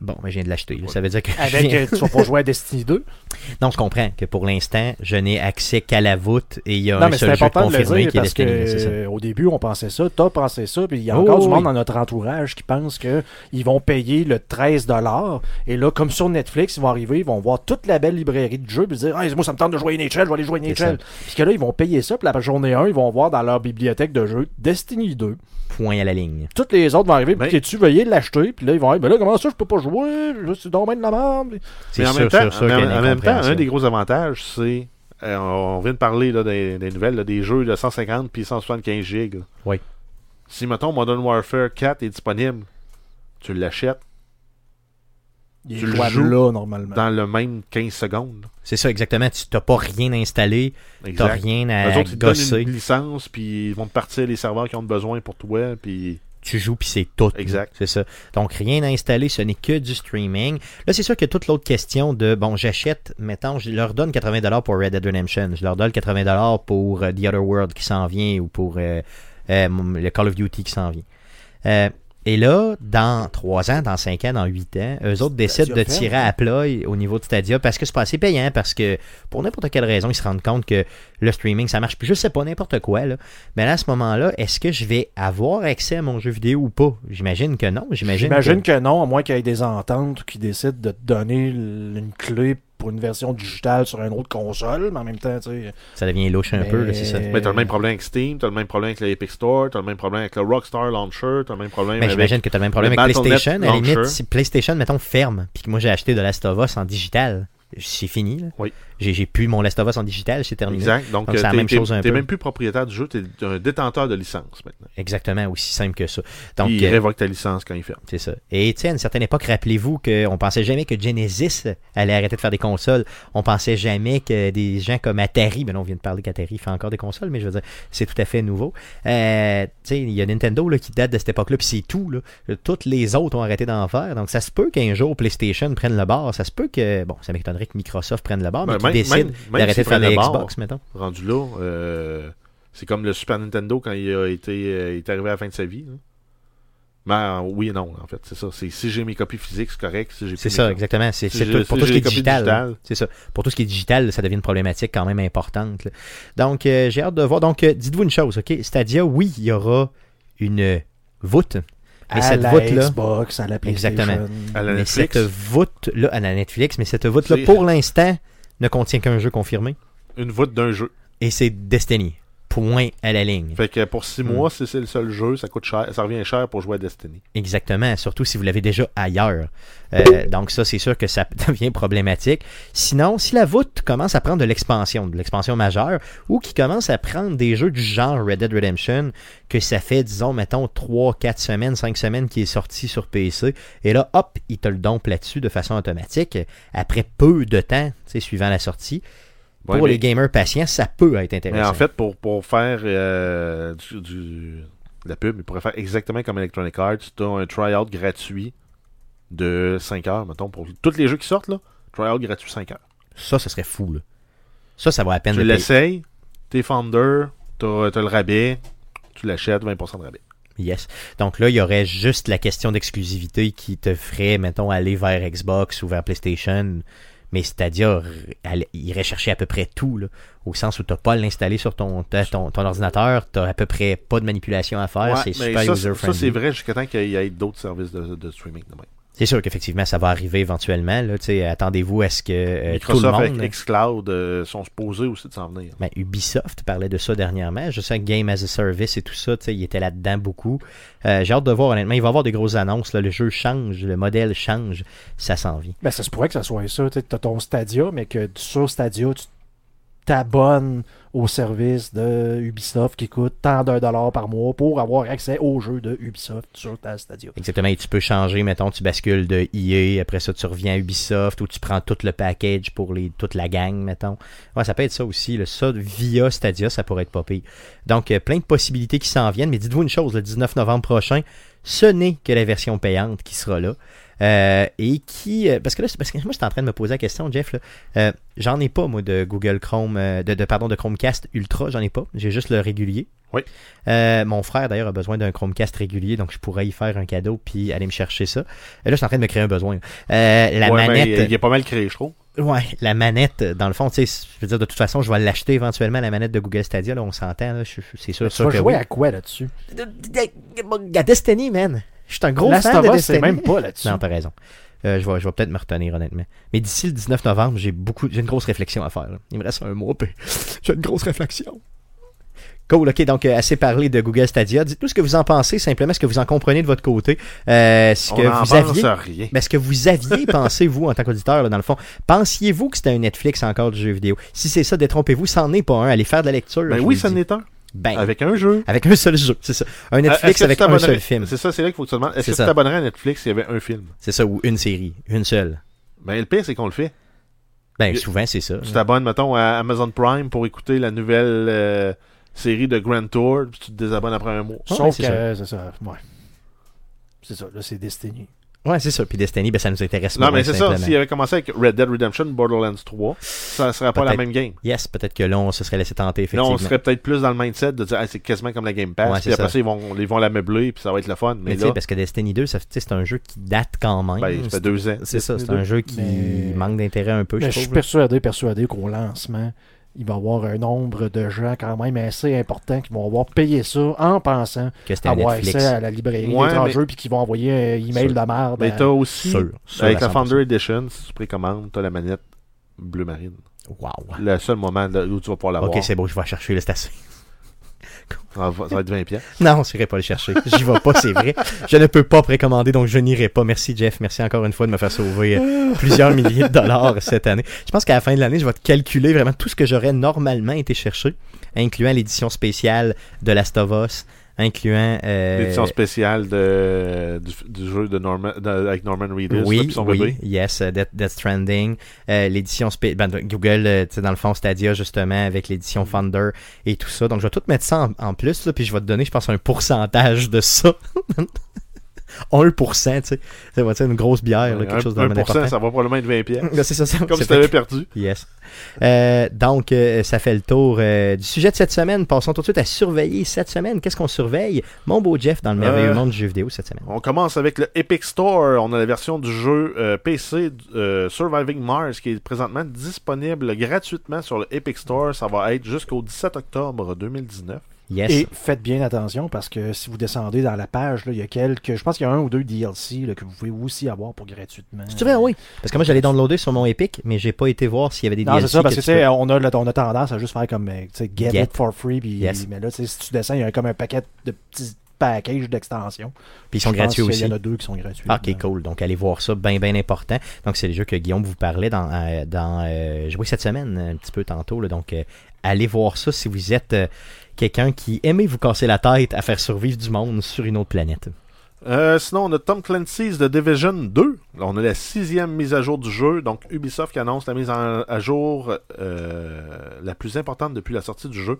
Speaker 1: Bon, ben, je viens de l'acheter.
Speaker 3: Ouais.
Speaker 1: Ça veut dire que
Speaker 2: Avec,
Speaker 1: viens-
Speaker 2: euh, tu vas pas jouer à Destiny 2.
Speaker 1: Non, je comprends que pour l'instant, je n'ai accès qu'à la voûte et il y a
Speaker 2: Non,
Speaker 1: un
Speaker 2: mais c'est
Speaker 1: seul jeu confirmé qui est
Speaker 2: que
Speaker 1: Destiny. ça.
Speaker 2: euh, au début, on pensait ça, t'as pensé ça, puis il y a
Speaker 1: Oh,
Speaker 2: encore du
Speaker 1: oui.
Speaker 2: monde dans notre entourage qui pense que ils vont payer le 13 et là, comme sur Netflix, ils vont arriver, ils vont voir toute la belle librairie de jeux, puis dire hey, moi ça me tente de jouer à NHL, je vais aller jouer à NHL. Puis que là, ils vont payer ça, puis la journée 1, ils vont voir dans leur bibliothèque de jeux Destiny 2.
Speaker 1: Point à la ligne.
Speaker 2: Toutes les autres vont arriver, puis tu veuillez l'acheter, puis là, ils vont dire, mais là, comment ça, je peux pas jouer, Là, c'est dommage de la merde.
Speaker 1: C'est
Speaker 3: Mais en
Speaker 1: sûr,
Speaker 3: même temps,
Speaker 1: sûr,
Speaker 3: en- même temps, un des gros avantages, c'est. euh, on vient de parler là, des, des nouvelles, là, des jeux de 150 puis 175 gigs.
Speaker 1: Oui.
Speaker 3: Si, mettons, Modern Warfare 4 est disponible, tu l'achètes
Speaker 2: Il
Speaker 3: Tu le joues
Speaker 2: là, normalement.
Speaker 3: dans le même 15 secondes.
Speaker 1: C'est ça, exactement. Tu n'as pas rien installé, tu n'as rien à
Speaker 3: autres, ils te donnent
Speaker 1: gosser.
Speaker 3: une licence, puis ils vont te partir les serveurs qui ont besoin pour toi, puis...
Speaker 1: Tu joues, puis c'est tout.
Speaker 3: Exact.
Speaker 1: C'est ça. Donc, rien à installer, ce n'est que du streaming. Là, c'est sûr a toute l'autre question de, bon, j'achète, mettons, je leur donne 80$ pour Red Dead Redemption, je leur donne 80$ pour euh, The Other World qui s'en vient ou pour euh, euh, le Call of Duty qui s'en vient. Et là, dans 3 ans, dans 5 ans, dans 8 ans, eux autres décident de tirer à plat au niveau de Stadia parce que c'est pas assez payant, parce que pour n'importe quelle raison, ils se rendent compte que le streaming, ça marche plus. Je sais pas, n'importe quoi. Là. Mais là, à ce moment-là, est-ce que je vais avoir accès à mon jeu vidéo ou pas? J'imagine que non. J'imagine
Speaker 2: J'imagine
Speaker 1: que...
Speaker 2: que... non, à moins qu'il y ait des ententes ou qu'ils décident de te donner une clé pour une version digitale sur une autre console, mais en même temps, tu sais.
Speaker 1: ça devient louche un
Speaker 2: Mais-
Speaker 1: peu, là, c'est ça.
Speaker 3: Mais t'as le même problème avec Steam, t'as le même problème avec l'Epic Store, t'as le même problème avec le Rockstar Launcher, t'as le même problème
Speaker 1: Mais
Speaker 3: avec...
Speaker 1: j'imagine que tu as le même problème avec PlayStation. À la limite, si PlayStation, mettons, ferme, puis que moi j'ai acheté de Last of Us en digital, c'est fini. Là.
Speaker 3: Oui.
Speaker 1: J'ai, plus mon Last of Us en digital, c'est terminé.
Speaker 3: Exact. Donc,
Speaker 1: Donc, c'est
Speaker 3: euh,
Speaker 1: la
Speaker 3: t'es,
Speaker 1: même chose un peu.
Speaker 3: même plus propriétaire du jeu, t'es un détenteur de licence maintenant.
Speaker 1: Exactement, aussi simple que ça. Donc,
Speaker 3: il
Speaker 1: euh,
Speaker 3: révoque ta licence quand il ferme.
Speaker 1: C'est ça. Et tu sais, à une certaine époque, rappelez-vous qu'on pensait jamais que Genesis allait arrêter de faire des consoles. On pensait jamais que des gens comme Atari, ben non, on vient de parler qu'Atari fait encore des consoles, mais je veux dire, c'est tout à fait nouveau. Euh, tu sais, il y a Nintendo là, qui date de cette époque-là, puis c'est tout. Là. Toutes les autres ont arrêté d'en faire. Donc ça se peut qu'un jour PlayStation prenne le bar. Ça se peut que, bon, ça m'étonnerait que Microsoft prenne le bar, mais
Speaker 3: Ben, même-
Speaker 1: décident
Speaker 3: même- même
Speaker 1: d'arrêter de faire des Xbox, mettons.
Speaker 3: Rendu là, euh, c'est comme le Super Nintendo quand il a été euh, il est arrivé à la fin de sa vie. là. Mais euh, oui et non, en fait, c'est ça. C'est si j'ai mes copies physiques, c'est correct. Si j'ai
Speaker 1: C'est
Speaker 3: plus
Speaker 1: ça,
Speaker 3: mes-
Speaker 1: exactement. C'est
Speaker 3: Si
Speaker 1: c'est
Speaker 3: j'ai-
Speaker 1: tout- pour
Speaker 3: si
Speaker 1: tout ce qui est digital. là. C'est ça. Pour tout ce qui est digital, ça devient une problématique quand même importante. là. Donc, euh, j'ai hâte de voir. Donc, euh, dites-vous une chose, OK? Stadia, oui, il y aura une voûte. Mais
Speaker 2: à
Speaker 1: cette
Speaker 2: la
Speaker 1: voûte-là,
Speaker 2: Xbox, à la PlayStation.
Speaker 1: Exactement.
Speaker 3: À la
Speaker 1: mais
Speaker 3: Netflix,
Speaker 1: cette voûte-là, à la Netflix, mais cette voûte-là,
Speaker 3: C'est-
Speaker 1: pour l'instant, ne contient qu'un jeu confirmé.
Speaker 3: une voûte d'un jeu.
Speaker 1: Et c'est Destiny. Point à la ligne.
Speaker 3: Fait que pour 6
Speaker 1: Hmm.
Speaker 3: mois, si c'est le seul jeu, ça coûte cher, ça revient cher pour jouer à Destiny.
Speaker 1: Exactement, surtout si vous l'avez déjà ailleurs. Euh, donc ça, c'est sûr que ça devient problématique. Sinon, si la voûte commence à prendre de l'expansion, de l'expansion majeure, ou qui commence à prendre des jeux du genre Red Dead Redemption, que ça fait, disons, mettons, 3, 4 semaines, 5 semaines qui est sorti sur PC, et là, hop, il te le dompe là-dessus de façon automatique, après peu de temps, suivant la sortie. Pour les gamers patients, ça peut être intéressant.
Speaker 3: Mais en fait, pour, pour faire euh, du, du- de la pub, il pourrait faire exactement comme Electronic Arts. Tu as un try-out gratuit de 5 heures, mettons, pour tous les jeux qui sortent, là. Try-out gratuit 5 heures.
Speaker 1: ça, ce serait fou, là. Ça, ça vaut la peine
Speaker 3: Tu l'essayes, t'es founder, t'as t'as le rabais, tu l'achètes, 20% de rabais.
Speaker 1: Yes. Donc là, il y aurait juste la question d'exclusivité qui te ferait, mettons, aller vers Xbox ou vers PlayStation. Mais Stadia elle- irait chercher à peu près tout, là, au sens où tu n'as pas à l'installer sur ton, ta- ton, ton ordinateur, tu à peu près pas de manipulation à faire,
Speaker 3: Ouais,
Speaker 1: c'est super
Speaker 3: ça, c'est- ça,
Speaker 1: user-friendly.
Speaker 3: c'est vrai jusqu'à temps qu'il y ait d'autres services de, de streaming. de même.
Speaker 1: C'est sûr qu'effectivement, ça va arriver éventuellement. Attendez-vous à ce que euh, tout le
Speaker 3: Microsoft
Speaker 1: monde...
Speaker 3: avec xCloud euh, sont supposés aussi de s'en venir.
Speaker 1: Ben, Ubisoft parlait de ça dernièrement. Je sais que Game as a Service et tout ça, il était là-dedans beaucoup. Euh, J'ai hâte de voir, honnêtement. Il va y avoir des grosses annonces. Là. Le jeu change, le modèle change. Ça s'en vient.
Speaker 2: Ben, ça se pourrait que ça soit ça. Tu as ton Stadia, mais que sur Stadia, tu t'abonnes au service de Ubisoft qui coûte tant d'un dollar par mois pour avoir accès aux jeux de Ubisoft sur ta Stadia.
Speaker 1: Exactement. Et tu peux changer, mettons, tu bascules de EA, après ça, tu reviens à Ubisoft, ou tu prends tout le package pour les, toute la gang, mettons. Ouais, ça peut être ça aussi. là. Ça, via Stadia, ça pourrait être pas pire. Donc, euh, plein de possibilités qui s'en viennent. Mais dites-vous une chose, le 19 novembre prochain, ce n'est que la version payante qui sera là. Euh, et qui. euh, parce que là, parce que moi, j'étais en train de me poser la question, Jeff. là. Euh, j'en ai pas, moi, de Google Chrome, euh, de, de- pardon, de Chromecast Ultra, j'en ai pas. J'ai juste le régulier.
Speaker 3: Oui.
Speaker 1: Euh, mon frère, d'ailleurs, a besoin d'un Chromecast régulier, donc je pourrais y faire un cadeau puis aller me chercher ça. Et là, je suis en train de me créer un besoin. Euh, la
Speaker 3: Ouais,
Speaker 1: manette.
Speaker 3: il est pas mal créé, je trouve.
Speaker 1: Ouais, la manette, dans le fond, tu sais, je veux dire, de toute façon, je vais l'acheter éventuellement, la manette de Google Stadia, là, on s'entend, là, c'est sûr,
Speaker 2: Tu vas
Speaker 1: que
Speaker 2: jouer
Speaker 1: oui.
Speaker 2: à quoi là-dessus
Speaker 1: À Destiny, man. Je suis un gros
Speaker 2: Last
Speaker 1: fan
Speaker 2: of
Speaker 1: de
Speaker 2: Us,
Speaker 1: Destiny.
Speaker 2: c'est même pas là-dessus.
Speaker 1: Non, t'as raison. Euh, je vais, je vais peut-être me retenir, honnêtement. Mais d'ici le 19 novembre, j'ai beaucoup, j'ai une grosse réflexion à faire. là. Il me reste un mois, puis j'ai une grosse réflexion. Cool, ok, donc euh, assez parlé de Google Stadia. Dites-nous ce que vous en pensez, simplement ce que vous en comprenez de votre côté. Euh, ce
Speaker 3: On
Speaker 1: que
Speaker 3: n'en
Speaker 1: vous
Speaker 3: pense
Speaker 1: aviez.
Speaker 3: rien.
Speaker 1: Mais est-ce que vous aviez pensé, vous, en tant qu'auditeur, là, dans le fond, pensiez-vous que c'était un Netflix encore du jeu vidéo? Si c'est ça, détrompez-vous, c'en est pas un. Allez faire de la lecture.
Speaker 3: Ben
Speaker 1: je
Speaker 3: oui,
Speaker 1: vous
Speaker 3: ça
Speaker 1: le dis.
Speaker 3: n'est un.
Speaker 1: Ben,
Speaker 3: Avec un jeu.
Speaker 1: avec un seul jeu, c'est ça. Un
Speaker 3: Euh,
Speaker 1: Netflix avec un seul film.
Speaker 3: C'est ça, c'est là qu'il faut que tu te demandes. Est-ce que tu t'abonnerais à Netflix s'il y avait un film?
Speaker 1: C'est ça, ou une série. Une seule.
Speaker 3: Ben, le pire, c'est qu'on le fait.
Speaker 1: Ben, souvent, c'est ça.
Speaker 3: Tu t'abonnes, mettons, à Amazon Prime pour écouter la nouvelle euh, série de Grand Tour, puis tu te désabonnes après un mois.
Speaker 1: Ouais,
Speaker 2: Sauf
Speaker 1: c'est
Speaker 2: que,
Speaker 1: ça.
Speaker 2: c'est ça, ouais. C'est ça, là, c'est Destiny.
Speaker 1: Ouais, c'est ça. Puis Destiny, ben, ça nous intéresse
Speaker 3: Non,
Speaker 1: moins,
Speaker 3: mais c'est ça.
Speaker 1: simplement.
Speaker 3: S'il avait commencé avec Red Dead Redemption, Borderlands 3, ça serait pas la
Speaker 1: Peut-être.
Speaker 3: même game.
Speaker 1: Yes, peut-être que là, on se serait laissé tenter,
Speaker 3: Là,
Speaker 1: effectivement.
Speaker 3: on serait peut-être plus dans le mindset de dire, Ah, c'est quasiment comme la Game Pass.
Speaker 1: Ouais,
Speaker 3: puis
Speaker 1: c'est
Speaker 3: après
Speaker 1: ça.
Speaker 3: ça, ils vont, ils vont la meubler, puis ça va être le fun.
Speaker 1: Mais
Speaker 3: Mais
Speaker 1: tu sais,
Speaker 3: là,
Speaker 1: parce que Destiny 2, ça, tu sais, c'est un jeu qui date quand même.
Speaker 3: ben, ça fait deux ans.
Speaker 1: c'est ça, c'est
Speaker 3: Destiny
Speaker 1: un
Speaker 3: 2.
Speaker 1: jeu qui
Speaker 2: Mais-
Speaker 1: manque d'intérêt un peu,
Speaker 2: Mais
Speaker 1: je
Speaker 2: je suis
Speaker 1: trouve.
Speaker 2: persuadé, persuadé qu'au lancement, il va y avoir un nombre de gens quand même assez important qui vont avoir payé ça en pensant avoir
Speaker 1: Netflix.
Speaker 2: accès à la librairie
Speaker 3: Ouais, mais-
Speaker 2: puis qui vont envoyer un email
Speaker 1: Sûr.
Speaker 2: de merde.
Speaker 3: Mais t'as aussi,
Speaker 1: Sûr, sûr
Speaker 3: avec la
Speaker 1: 100%.
Speaker 3: Founder Edition, si tu précommandes, t'as la manette bleu marine.
Speaker 1: Wow.
Speaker 3: Le seul moment où tu vas pouvoir l'avoir.
Speaker 1: Ok, c'est beau, je vais chercher, c'est assez.
Speaker 3: Ça, va, être 20 pièces.
Speaker 1: Non, je n'irai pas le chercher. J'y vais pas, c'est vrai. Je ne peux pas précommander, donc je n'irai pas. Merci, Jeff. Merci encore une fois de me faire sauver euh, plusieurs milliers de dollars cette année. Je pense qu'à la fin de l'année, je vais te calculer vraiment tout ce que j'aurais normalement été chercher, incluant l'édition spéciale de Last of Us, incluant... euh,
Speaker 3: L'édition spéciale de, du, du jeu de Norman, de- avec Norman Reedus là,
Speaker 1: oui,
Speaker 3: puis son
Speaker 1: oui,
Speaker 3: bébé.
Speaker 1: yes, uh, Death, Death Stranding, euh, l'édition spé- ben, Google, euh, tu sais, dans le fond Stadia justement avec
Speaker 3: Mm.
Speaker 1: l'édition Thunder et tout ça. Donc je vais tout mettre ça en, en plus là, puis je vais te donner, je pense, un pourcentage de ça. 1%, tu sais, ça va être une grosse bière, là, quelque
Speaker 3: Un-
Speaker 1: chose de
Speaker 3: 1%,
Speaker 1: vraiment important.
Speaker 3: ça va probablement être 20 pièces.
Speaker 1: C'est ça, ça-
Speaker 3: Comme si t'avais perdu.
Speaker 1: Yes. Euh, donc, euh, ça fait le tour euh, du sujet de cette semaine. Passons tout de suite à surveiller cette semaine. Qu'est-ce qu'on surveille, mon beau Jeff, dans le merveilleux monde du jeu vidéo cette semaine?
Speaker 3: On commence avec le Epic Store. On a la version du jeu PC Surviving Mars qui est présentement disponible gratuitement sur le Epic Store. Ça va être jusqu'au 17 octobre 2019.
Speaker 1: Yes.
Speaker 2: Et faites bien attention parce que si vous descendez dans la page, là, il y a quelques. Je pense qu'il y a un ou deux DLC là, que vous pouvez aussi avoir pour gratuitement.
Speaker 1: C'est vrai, oui. Parce que moi, j'allais downloader sur mon Epic, mais j'ai pas été voir s'il y avait des
Speaker 2: Non,
Speaker 1: DLC.
Speaker 2: c'est ça, parce que,
Speaker 1: tu
Speaker 2: tu sais, on a, on a tendance à juste faire comme euh, tu sais, get,
Speaker 1: Get.
Speaker 2: it for free. Puis,
Speaker 1: Yes.
Speaker 2: Mais là, tu sais, si tu descends, il y a comme un paquet de petits packages d'extensions.
Speaker 1: Puis ils sont gratuits aussi.
Speaker 2: Il y en a deux qui sont gratuits.
Speaker 1: Ah, ok, cool. Donc, allez voir ça, bien, bien important. Donc, c'est les jeux que Guillaume vous parlait dans, euh, dans euh, jouer cette semaine, un petit peu tantôt. là. Donc, euh, allez voir ça si vous êtes euh, quelqu'un qui aimait vous casser la tête à faire survivre du monde sur une autre planète.
Speaker 3: Euh, sinon, on a Tom Clancy's The Division 2. Là, on a la sixième mise à jour du jeu. Donc, Ubisoft qui annonce la mise en- à jour euh, la plus importante depuis la sortie du jeu.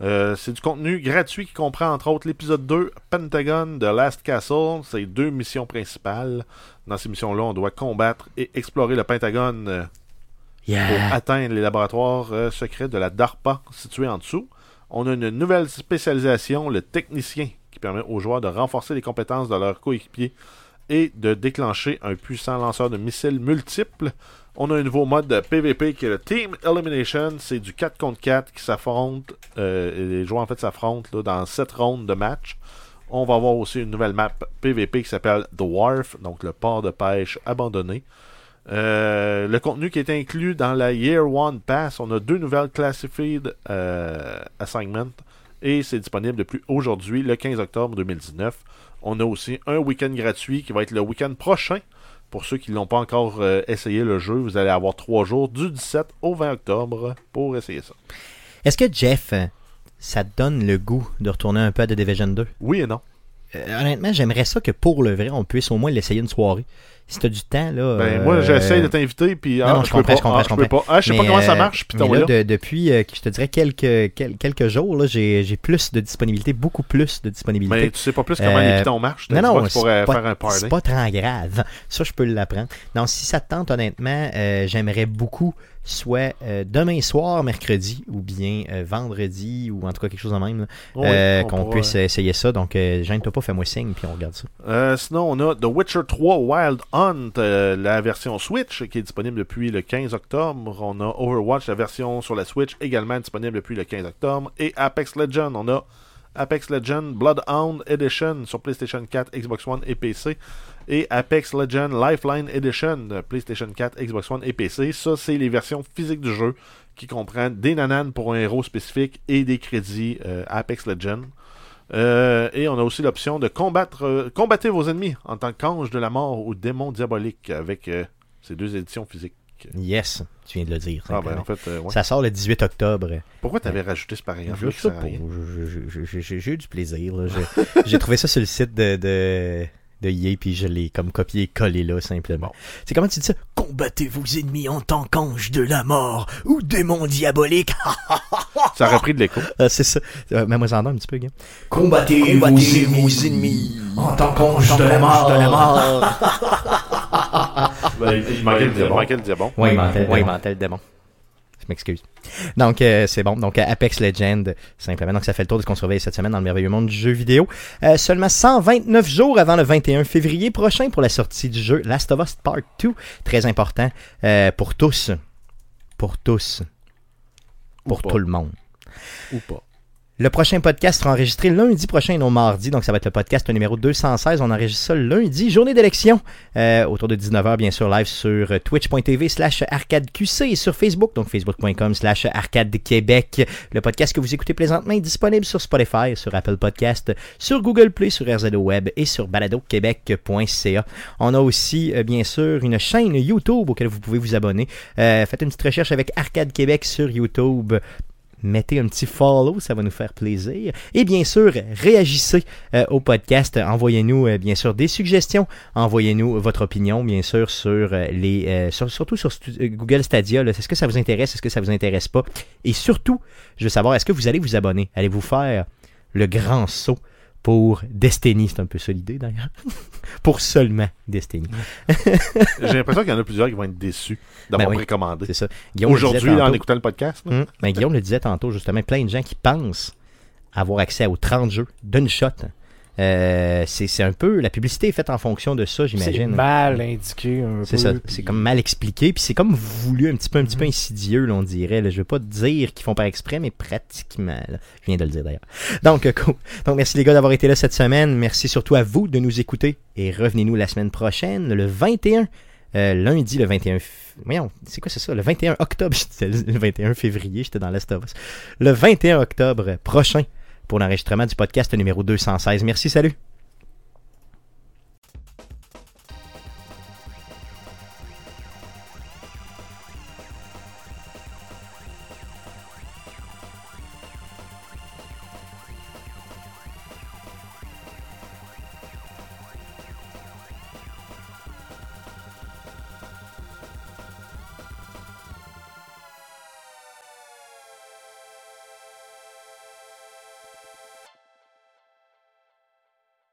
Speaker 3: Euh, c'est du contenu gratuit qui comprend entre autres l'épisode 2, Pentagon de Last Castle. C'est deux missions principales. Dans ces missions-là, on doit combattre et explorer le Pentagone pour atteindre les laboratoires secrets de la DARPA situés en dessous. On a une nouvelle spécialisation, le technicien, qui permet aux joueurs de renforcer les compétences de leurs coéquipiers et de déclencher un puissant lanceur de missiles multiples. On a un nouveau mode de PvP qui est le Team Elimination. C'est du 4 contre 4 qui s'affronte. Euh, les joueurs en fait s'affrontent dans 7 rondes de match. On va avoir aussi une nouvelle map PvP qui s'appelle The Wharf, donc le port de pêche abandonné. Euh, le contenu qui est inclus dans la Year One Pass, on a deux nouvelles Classified euh, Assignments et c'est disponible depuis aujourd'hui, le 15 octobre 2019. On a aussi un week-end gratuit qui va être le week-end prochain. Pour ceux qui n'ont pas encore euh, essayé le jeu, vous allez avoir trois jours du 17 au 20 octobre pour essayer ça.
Speaker 1: Est-ce que Jeff, ça te donne le goût de retourner un peu à The Division 2
Speaker 3: Oui et non.
Speaker 1: Euh, honnêtement, j'aimerais ça que pour le vrai, on puisse au moins l'essayer une soirée. Si t'as du temps, là.
Speaker 3: Ben,
Speaker 1: euh,
Speaker 3: moi, j'essaie de t'inviter, puis
Speaker 1: non,
Speaker 3: ah,
Speaker 1: non,
Speaker 3: je,
Speaker 1: je
Speaker 3: peux
Speaker 1: comprends,
Speaker 3: pas,
Speaker 1: je comprends,
Speaker 3: ah,
Speaker 1: je
Speaker 3: peux
Speaker 1: comprends.
Speaker 3: pas. Ah, je sais pas comment ça
Speaker 1: euh,
Speaker 3: marche, puis
Speaker 1: là, de- depuis, euh, je te dirais, quelques, quel- quelques jours, là, j'ai j'ai plus de disponibilité, beaucoup plus de disponibilité.
Speaker 3: Mais tu sais pas plus comment
Speaker 1: Euh,
Speaker 3: les pitons marchent.
Speaker 1: non, non, c'est pas,
Speaker 3: faire un party.
Speaker 1: c'est pas très grave. Ça, je peux l'apprendre. Non, si ça te tente, honnêtement, euh, j'aimerais beaucoup soit euh, demain soir, mercredi, ou bien euh, vendredi, ou en tout cas quelque chose de même,
Speaker 3: Oui,
Speaker 1: euh, qu'on puisse essayer ça. Donc, euh, gêne-toi pas, fais-moi signe, puis on regarde ça.
Speaker 3: Euh, sinon, on a The Witcher 3 Wild Hunt, euh, la version Switch, qui est disponible depuis le 15 octobre. On a Overwatch, la version sur la Switch, également disponible depuis le 15 octobre. Et Apex Legends, on a Apex Legends Bloodhound Edition sur PlayStation 4, Xbox One et PC. Et Apex Legends Lifeline Edition, euh, PlayStation 4, Xbox One et PC. Ça, c'est les versions physiques du jeu qui comprennent des nananes pour un héros spécifique et des crédits euh, Apex Legends. Euh, et on a aussi l'option de combattre, euh, combattre vos ennemis en tant qu'ange de la mort ou démon diabolique avec euh, ces deux éditions physiques.
Speaker 1: Yes, tu viens de le dire.
Speaker 3: Ah ben
Speaker 1: simplement.
Speaker 3: en fait, ouais.
Speaker 1: Ça sort le 18 octobre.
Speaker 3: Pourquoi t'avais rajouté ce paragraphe
Speaker 1: J'ai eu du plaisir. J'ai- J'ai trouvé ça sur le site de, de, de EA, puis je l'ai comme copié et collé là, simplement. C'est comment tu dis ça? Combattez vos ennemis en tant qu'ange de la mort ou démon diabolique.
Speaker 3: Ça a repris de l'écho.
Speaker 1: Ah, c'est ça. Euh, Mets-moi en un petit peu, gars.
Speaker 5: Combattez, vos, ennemis, en tant qu'ange de la mort.
Speaker 1: De la mort.
Speaker 3: il manquait le manquait le
Speaker 1: ouais, il
Speaker 5: démon.
Speaker 1: mentait le démon. Je m'excuse. Donc, euh, c'est bon. Donc, euh, Apex Legend, simplement. Donc, ça fait le tour de ce qu'on surveille cette semaine dans le merveilleux monde du jeu vidéo. Euh, seulement 129 jours avant le 21 février prochain pour la sortie du jeu Last of Us Part 2. Très important euh, pour tous. Pour tous. Pour
Speaker 3: pas.
Speaker 1: tout le monde.
Speaker 3: Ou pas.
Speaker 1: Le prochain podcast sera enregistré lundi prochain et non mardi, donc ça va être le podcast numéro 216. On enregistre ça lundi, journée d'élection, euh, autour de 19h, bien sûr, live sur euh, twitch.tv slash arcadeqc et sur Facebook, donc facebook.com slash arcadequebec. Le podcast que vous écoutez présentement est disponible sur Spotify, sur Apple Podcast, sur Google Play, sur RZO Web et sur baladoquebec.ca. On a aussi, euh, bien sûr, une chaîne YouTube auquel vous pouvez vous abonner. Euh, faites une petite recherche avec Arcade Québec sur YouTube mettez un petit follow, ça va nous faire plaisir. Et bien sûr, réagissez euh, au podcast. Envoyez-nous euh, bien sûr des suggestions. Envoyez-nous votre opinion, bien sûr, sur euh, les, sur- surtout sur Google Stadia. Est-ce que ça vous intéresse? Est-ce que ça vous intéresse pas? Et surtout, je veux savoir, est-ce que vous allez vous abonner? Allez-vous faire le grand saut pour Destiny C'est un peu ça l'idée d'ailleurs. pour seulement Destiny.
Speaker 3: J'ai l'impression qu'il y en a plusieurs qui vont être déçus d'avoir
Speaker 1: Ben oui.
Speaker 3: précommandé.
Speaker 1: C'est ça.
Speaker 3: Aujourd'hui, en écoutant le podcast, là,
Speaker 1: Hum, ben, Guillaume le disait tantôt, justement, plein de gens qui pensent avoir accès aux 30 jeux d'une shot. Euh, c'est c'est un peu. La publicité est faite en fonction de ça,
Speaker 2: C'est
Speaker 1: j'imagine.
Speaker 2: mal indiqué un peu.
Speaker 1: C'est
Speaker 2: puis-
Speaker 1: C'est comme mal expliqué, puis c'est comme voulu, un petit peu, un petit peu insidieux, là, on dirait. Là. Je veux pas dire qu'ils font par exprès, mais pratiquement. là. Je viens de le dire d'ailleurs. Donc, euh, cool. Donc, merci les gars d'avoir été là cette semaine. Merci surtout à vous de nous écouter. Et revenez-nous la semaine prochaine, le 21. euh, lundi, le 21. f- Voyons, c'est quoi c'est ça? Le 21 octobre, le 21 février, j'étais dans l'Est of Us. Le 21 octobre prochain pour l'enregistrement du podcast numéro 216. Merci, salut!